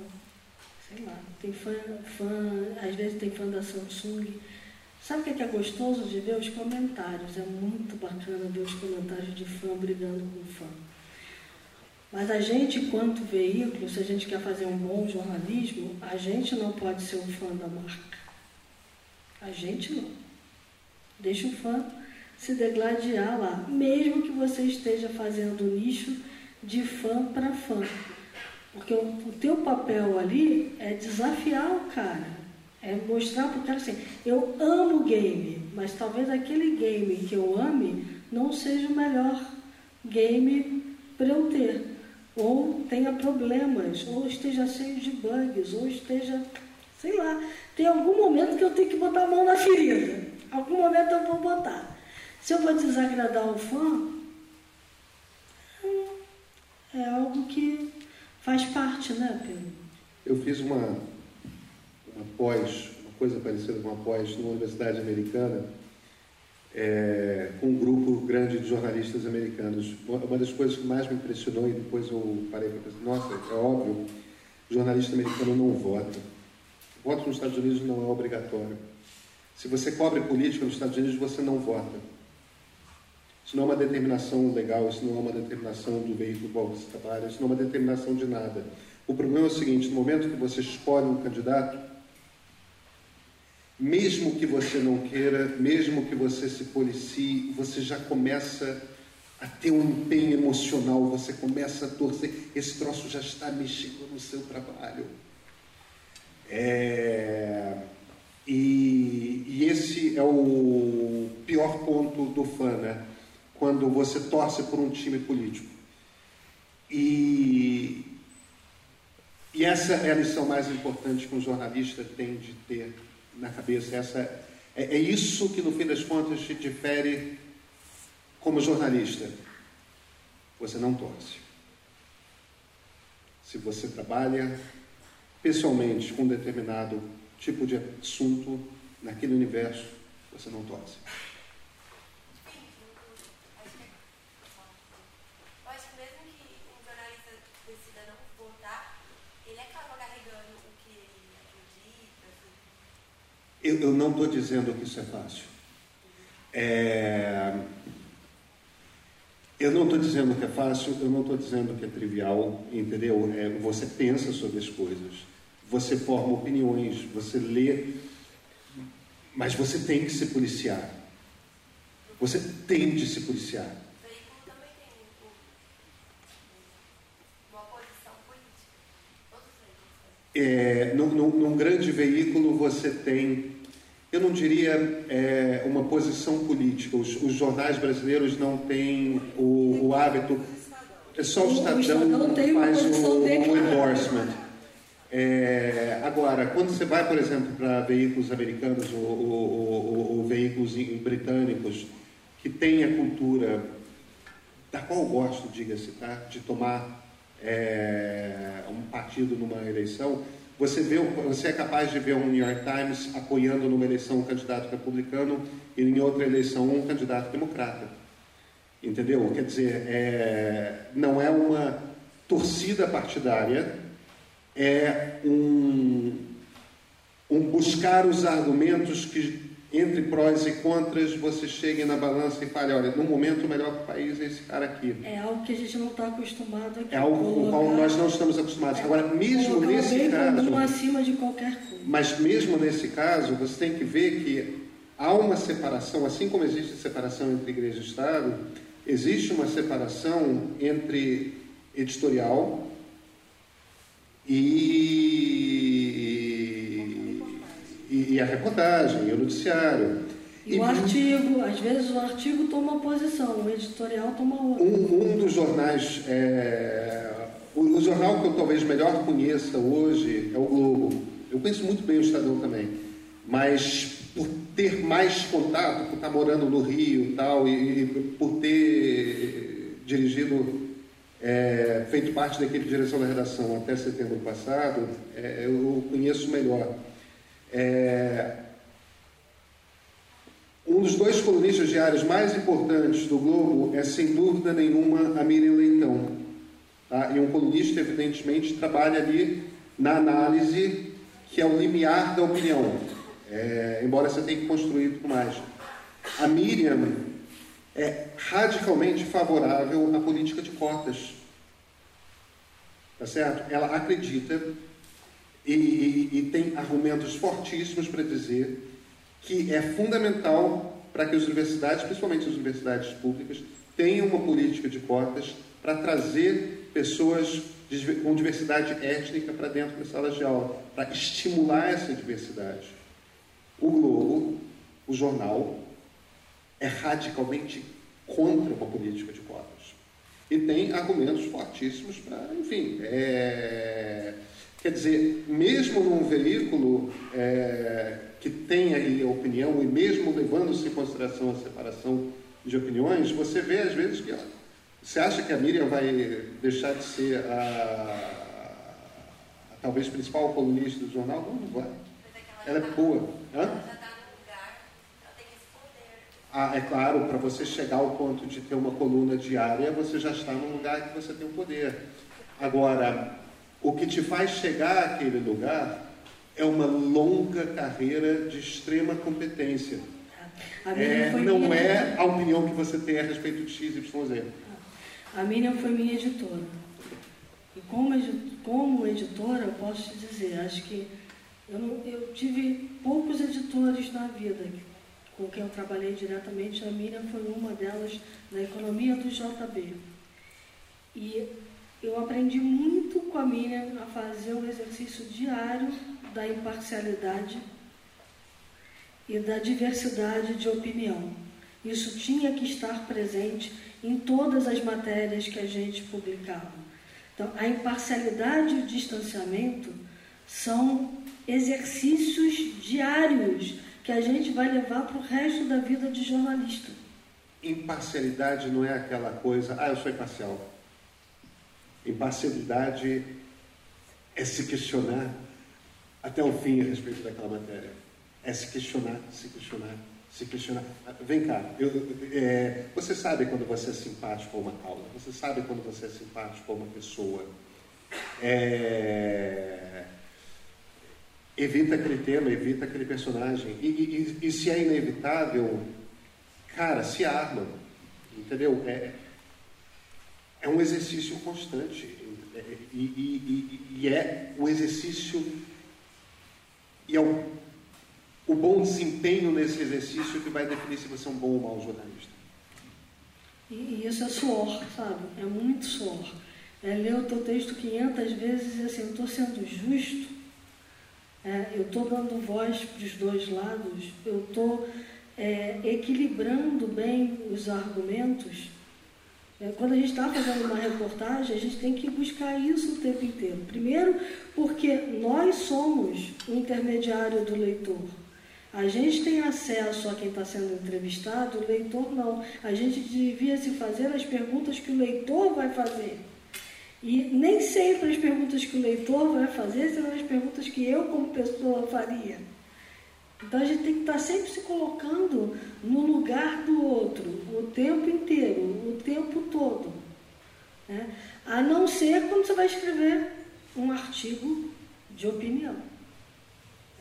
sei lá, tem fã, fã, às vezes tem fã da Samsung. Sabe o que é, é gostoso de ver os comentários? É muito bacana ver os comentários de fã brigando com fã. Mas a gente, enquanto veículo, se a gente quer fazer um bom jornalismo, a gente não pode ser um fã da marca. A gente não. Deixa o fã se degladiar lá, mesmo que você esteja fazendo nicho de fã para fã. Porque o, o teu papel ali é desafiar o cara, é mostrar para o cara assim, eu amo game, mas talvez aquele game que eu ame não seja o melhor game para eu ter ou tenha problemas, ou esteja cheio de bugs, ou esteja, sei lá, tem algum momento que eu tenho que botar a mão na ferida. Algum momento eu vou botar. Se eu vou desagradar o fã, é algo que faz parte, né, Pedro? Eu fiz uma, uma pós, uma coisa parecida com uma pós numa universidade americana, é, com um grupo grande de jornalistas americanos. Uma das coisas que mais me impressionou, e depois eu parei para pensar, nossa, é óbvio, jornalista americano não vota. Voto nos Estados Unidos não é obrigatório. Se você cobre política nos Estados Unidos, você não vota. Isso não é uma determinação legal, isso não é uma determinação do veículo qual você trabalha, isso não é uma determinação de nada. O problema é o seguinte: no momento que você escolhe um candidato, mesmo que você não queira, mesmo que você se policie, você já começa a ter um empenho emocional, você começa a torcer, esse troço já está mexendo no seu trabalho. É... E, e, esse é o pior ponto do fã, né? Quando você torce por um time político. E, e essa é a lição mais importante que um jornalista tem de ter na cabeça. Essa, é, é isso que, no fim das contas, te difere como jornalista. Você não torce. Se você trabalha pessoalmente com um determinado tipo de assunto naquele universo, você não torce. Eu, eu não estou dizendo que isso é fácil. É... Eu não estou dizendo que é fácil, eu não estou dizendo que é trivial, entendeu? É, você pensa sobre as coisas, você forma opiniões, você lê, mas você tem que se policiar. Você tem de se policiar. É, num, num, num, grande veículo você tem, eu não diria é, uma posição política. Os, os, jornais brasileiros não têm o, o hábito. É só o Estadão que faz o, o endorsement. É, agora, quando você vai, por exemplo, para veículos americanos ou, ou, ou, veículos britânicos que têm a cultura da qual eu gosto, diga-se, tá? de tomar é, um partido numa eleição, você, vê, você é capaz de ver um New York Times apoiando numa eleição um candidato republicano e em outra eleição um candidato democrata. Entendeu? Quer dizer, é, não é uma torcida partidária, é um, um buscar os argumentos que entre prós e contras, você chegue na balança e fale, olha, no momento o melhor para o país é esse cara aqui. É algo que a gente não está acostumado aqui. É algo com o qual nós não estamos acostumados. É, Agora, mesmo nesse caso... acima de qualquer coisa. Mas mesmo nesse caso, você tem que ver que há uma separação, assim como existe separação entre igreja e Estado, existe uma separação entre editorial e e, e a reportagem, e o noticiário. E, e o artigo, às vezes o artigo toma uma posição, o editorial toma outra. Um, um dos jornais, é, o, o, jornal que eu talvez melhor conheça hoje é o Globo. Eu conheço muito bem o Estadão também, mas por ter mais contato, por estar morando no Rio e tal, e, e por ter dirigido, é, feito parte da equipe de direção da redação até setembro passado, é, eu conheço melhor. É, um, dos dois colunistas diários mais importantes do Globo é, sem dúvida nenhuma, a Miriam Leitão. Tá? E um colunista, evidentemente, trabalha ali na análise que é o limiar da opinião, é, embora você tenha que construir tudo mais. A Miriam é radicalmente favorável à política de cotas. Tá certo? Ela acredita e, e, e tem argumentos fortíssimos para dizer que é fundamental para que as universidades, principalmente as universidades públicas, tenham uma política de cotas para trazer pessoas com diversidade étnica para dentro das salas de aula, para estimular essa diversidade. O Globo, o jornal, é radicalmente contra uma política de cotas. E tem argumentos fortíssimos para, enfim, é... quer dizer, mesmo num veículo é... que tem aí a opinião, e mesmo levando-se em consideração a separação de opiniões, você vê às vezes que ó, você acha que a Miriam vai deixar de ser a, a talvez principal colunista do jornal? Não, não vai. Ela é boa. Hã? Ah, é claro, para você chegar ao ponto de ter uma coluna diária, você já está num lugar que você tem o poder. Agora, o que te faz chegar àquele lugar é uma longa carreira de extrema competência. É, não é a opinião que você tem a respeito de X, Y, Z. A Miriam foi minha editora. E como, como editora, eu posso te dizer, acho que eu, não, eu tive poucos editores na vida com quem eu trabalhei diretamente. A Miriam foi uma delas na economia do JB. E eu aprendi muito com a Miriam a fazer um exercício diário da imparcialidade e da diversidade de opinião. Isso tinha que estar presente em todas as matérias que a gente publicava. Então, a imparcialidade e o distanciamento são exercícios diários que a gente vai levar para o resto da vida de jornalista. Imparcialidade não é aquela coisa, ah, eu sou imparcial. Imparcialidade é se questionar até o fim a respeito daquela matéria. É se questionar, se questionar, se questionar. Vem cá, eu, é, você sabe quando você é simpático a uma causa, você sabe quando você é simpático a uma pessoa. É, evita aquele tema, evita aquele personagem. E, e, e, se é inevitável, cara, se arma. Entendeu? É, é um exercício constante. É, e, e é o exercício. E é o o bom desempenho nesse exercício que vai definir se você é um bom ou mau jornalista. E isso é suor, sabe? É muito suor. É ler o teu texto 500 vezes e assim, eu estou sendo justo, é, eu estou dando voz para os dois lados, eu estou é, equilibrando bem os argumentos. É, quando a gente está fazendo uma reportagem, a gente tem que buscar isso o tempo inteiro. Primeiro, porque nós somos o intermediário do leitor. A gente tem acesso a quem está sendo entrevistado, o leitor não. A gente devia se fazer as perguntas que o leitor vai fazer. E nem sempre as perguntas que o leitor vai fazer serão as perguntas que eu, como pessoa, faria. Então a gente tem que estar sempre se colocando no lugar do outro, o tempo inteiro, o tempo todo. Né? A não ser quando você vai escrever um artigo de opinião.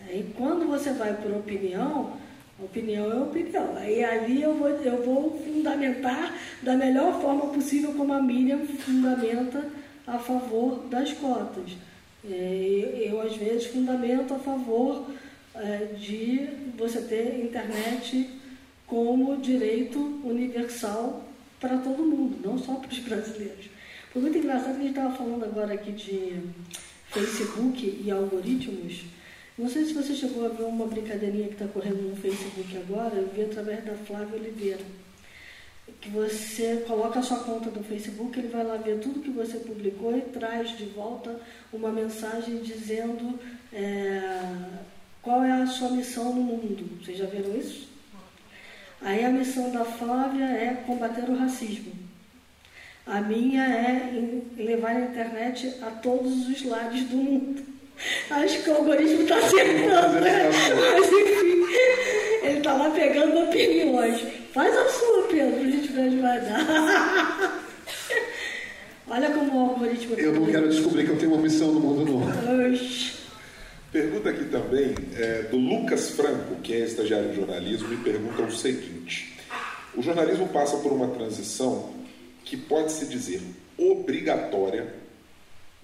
Aí quando você vai por opinião, opinião é opinião. Aí ali eu vou, eu vou fundamentar da melhor forma possível como a Miriam fundamenta a favor das cotas. É, eu, às vezes, fundamento a favor de você ter internet como direito universal para todo mundo, não só para os brasileiros. Foi muito engraçado que a gente estava falando agora aqui de Facebook e algoritmos. Não sei se você chegou a ver uma brincadeirinha que está correndo no Facebook agora, eu vi através da Flávia Oliveira. Que você coloca a sua conta no Facebook, ele vai lá ver tudo que você publicou e traz de volta uma mensagem dizendo é, qual é a sua missão no mundo. Vocês já viram isso? Aí a missão da Flávia é combater o racismo. A minha é levar a internet a todos os lares do mundo. Acho que o algoritmo está acertando, né? Mas enfim. Ele está lá pegando opiniões. Faz a sua, Pedro, a gente ver onde vai dar. Olha como o algoritmo. Eu não quero descobrir que eu tenho uma missão no mundo novo. Pergunta aqui também é, do Lucas Franco, que é estagiário de jornalismo, e pergunta o seguinte: O jornalismo passa por uma transição que pode-se dizer obrigatória,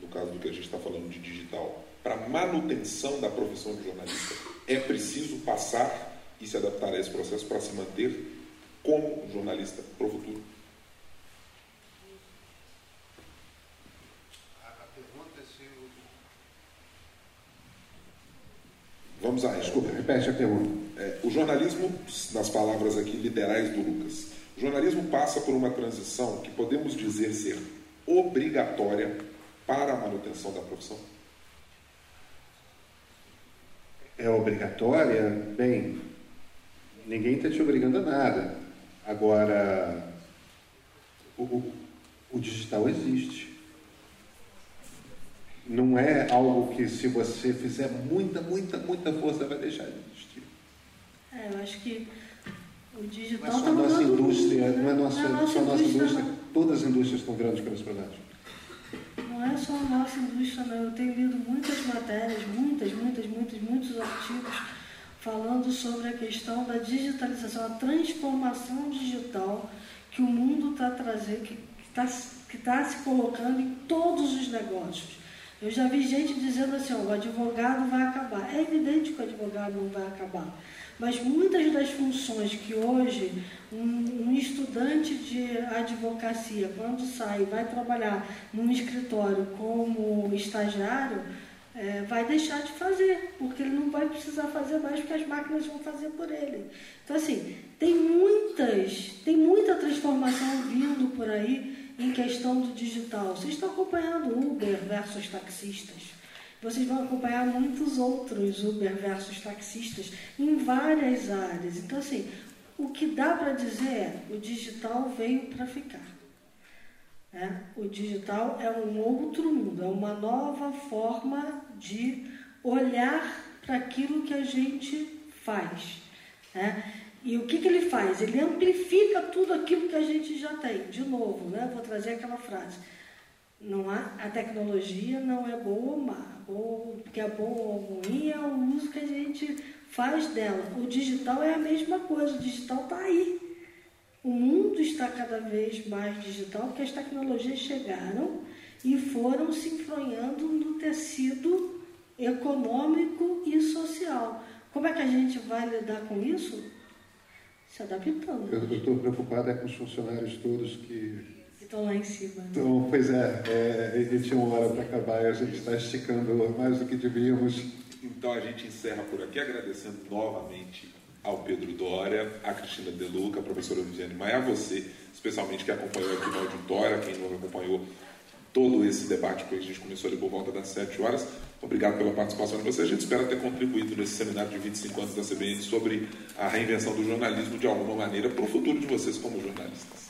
no caso do que a gente está falando de digital, para manutenção da profissão de jornalista. É preciso passar e se adaptar a esse processo para se manter como jornalista para o futuro. Vamos a Desculpa, repete a pergunta. É, o jornalismo, nas palavras aqui literais do Lucas, o jornalismo passa por uma transição que podemos dizer ser obrigatória para a manutenção da profissão? É obrigatória? Bem, ninguém está te obrigando a nada. Agora, o, o digital existe não é algo que se você fizer muita, muita, muita força vai deixar de existir. É, eu acho que o digital não é só está nossa indústria, não é nossa, não é nossa só nossa indústria, indústria, todas as indústrias estão virando correspondentes. Não é só a nossa indústria, não. Eu tenho lido muitas matérias, muitas, muitas, muitas, muitos artigos falando sobre a questão da digitalização, a transformação digital que o mundo está trazendo, que está que tá se colocando em todos os negócios. Eu já vi gente dizendo assim, ó, o advogado vai acabar. É evidente que o advogado não vai acabar. Mas muitas das funções que hoje um, um estudante de advocacia, quando sai vai trabalhar num escritório como estagiário, é, vai deixar de fazer, porque ele não vai precisar fazer mais, porque as máquinas vão fazer por ele. Então, assim, tem muitas, tem muita transformação vindo por aí em questão do digital. Vocês estão acompanhando Uber versus taxistas. Vocês vão acompanhar muitos outros Uber versus taxistas em várias áreas. Então, assim, o que dá para dizer é o digital veio para ficar. É, o digital é um outro mundo, é uma nova forma de olhar para aquilo que a gente faz. É. E o que, que ele faz? Ele amplifica tudo aquilo que a gente já tem. De novo, né? vou trazer aquela frase. Não há, a tecnologia não é boa ou má. Ou que é boa ou ruim é o uso que a gente faz dela. O digital é a mesma coisa, o digital está aí. O mundo está cada vez mais digital porque as tecnologias chegaram e foram se enfronhando no tecido econômico e social. Como é que a gente vai lidar com isso? Se adaptando. Eu estou preocupado é com os funcionários todos que estão lá em cima. Né? Então, pois é, é, ele tinha uma hora para acabar e a gente está esticando mais do que devíamos. Então a gente encerra por aqui agradecendo novamente ao Pedro Dória, a Cristina Deluca, a professora Viviane Maia, a você, especialmente que acompanhou aqui no auditório, quem não acompanhou todo esse debate que a gente começou ali por volta das 7 horas. Obrigado pela participação de vocês. A gente espera ter contribuído nesse seminário de 25 anos da CBN sobre a reinvenção do jornalismo de alguma maneira para o futuro de vocês como jornalistas.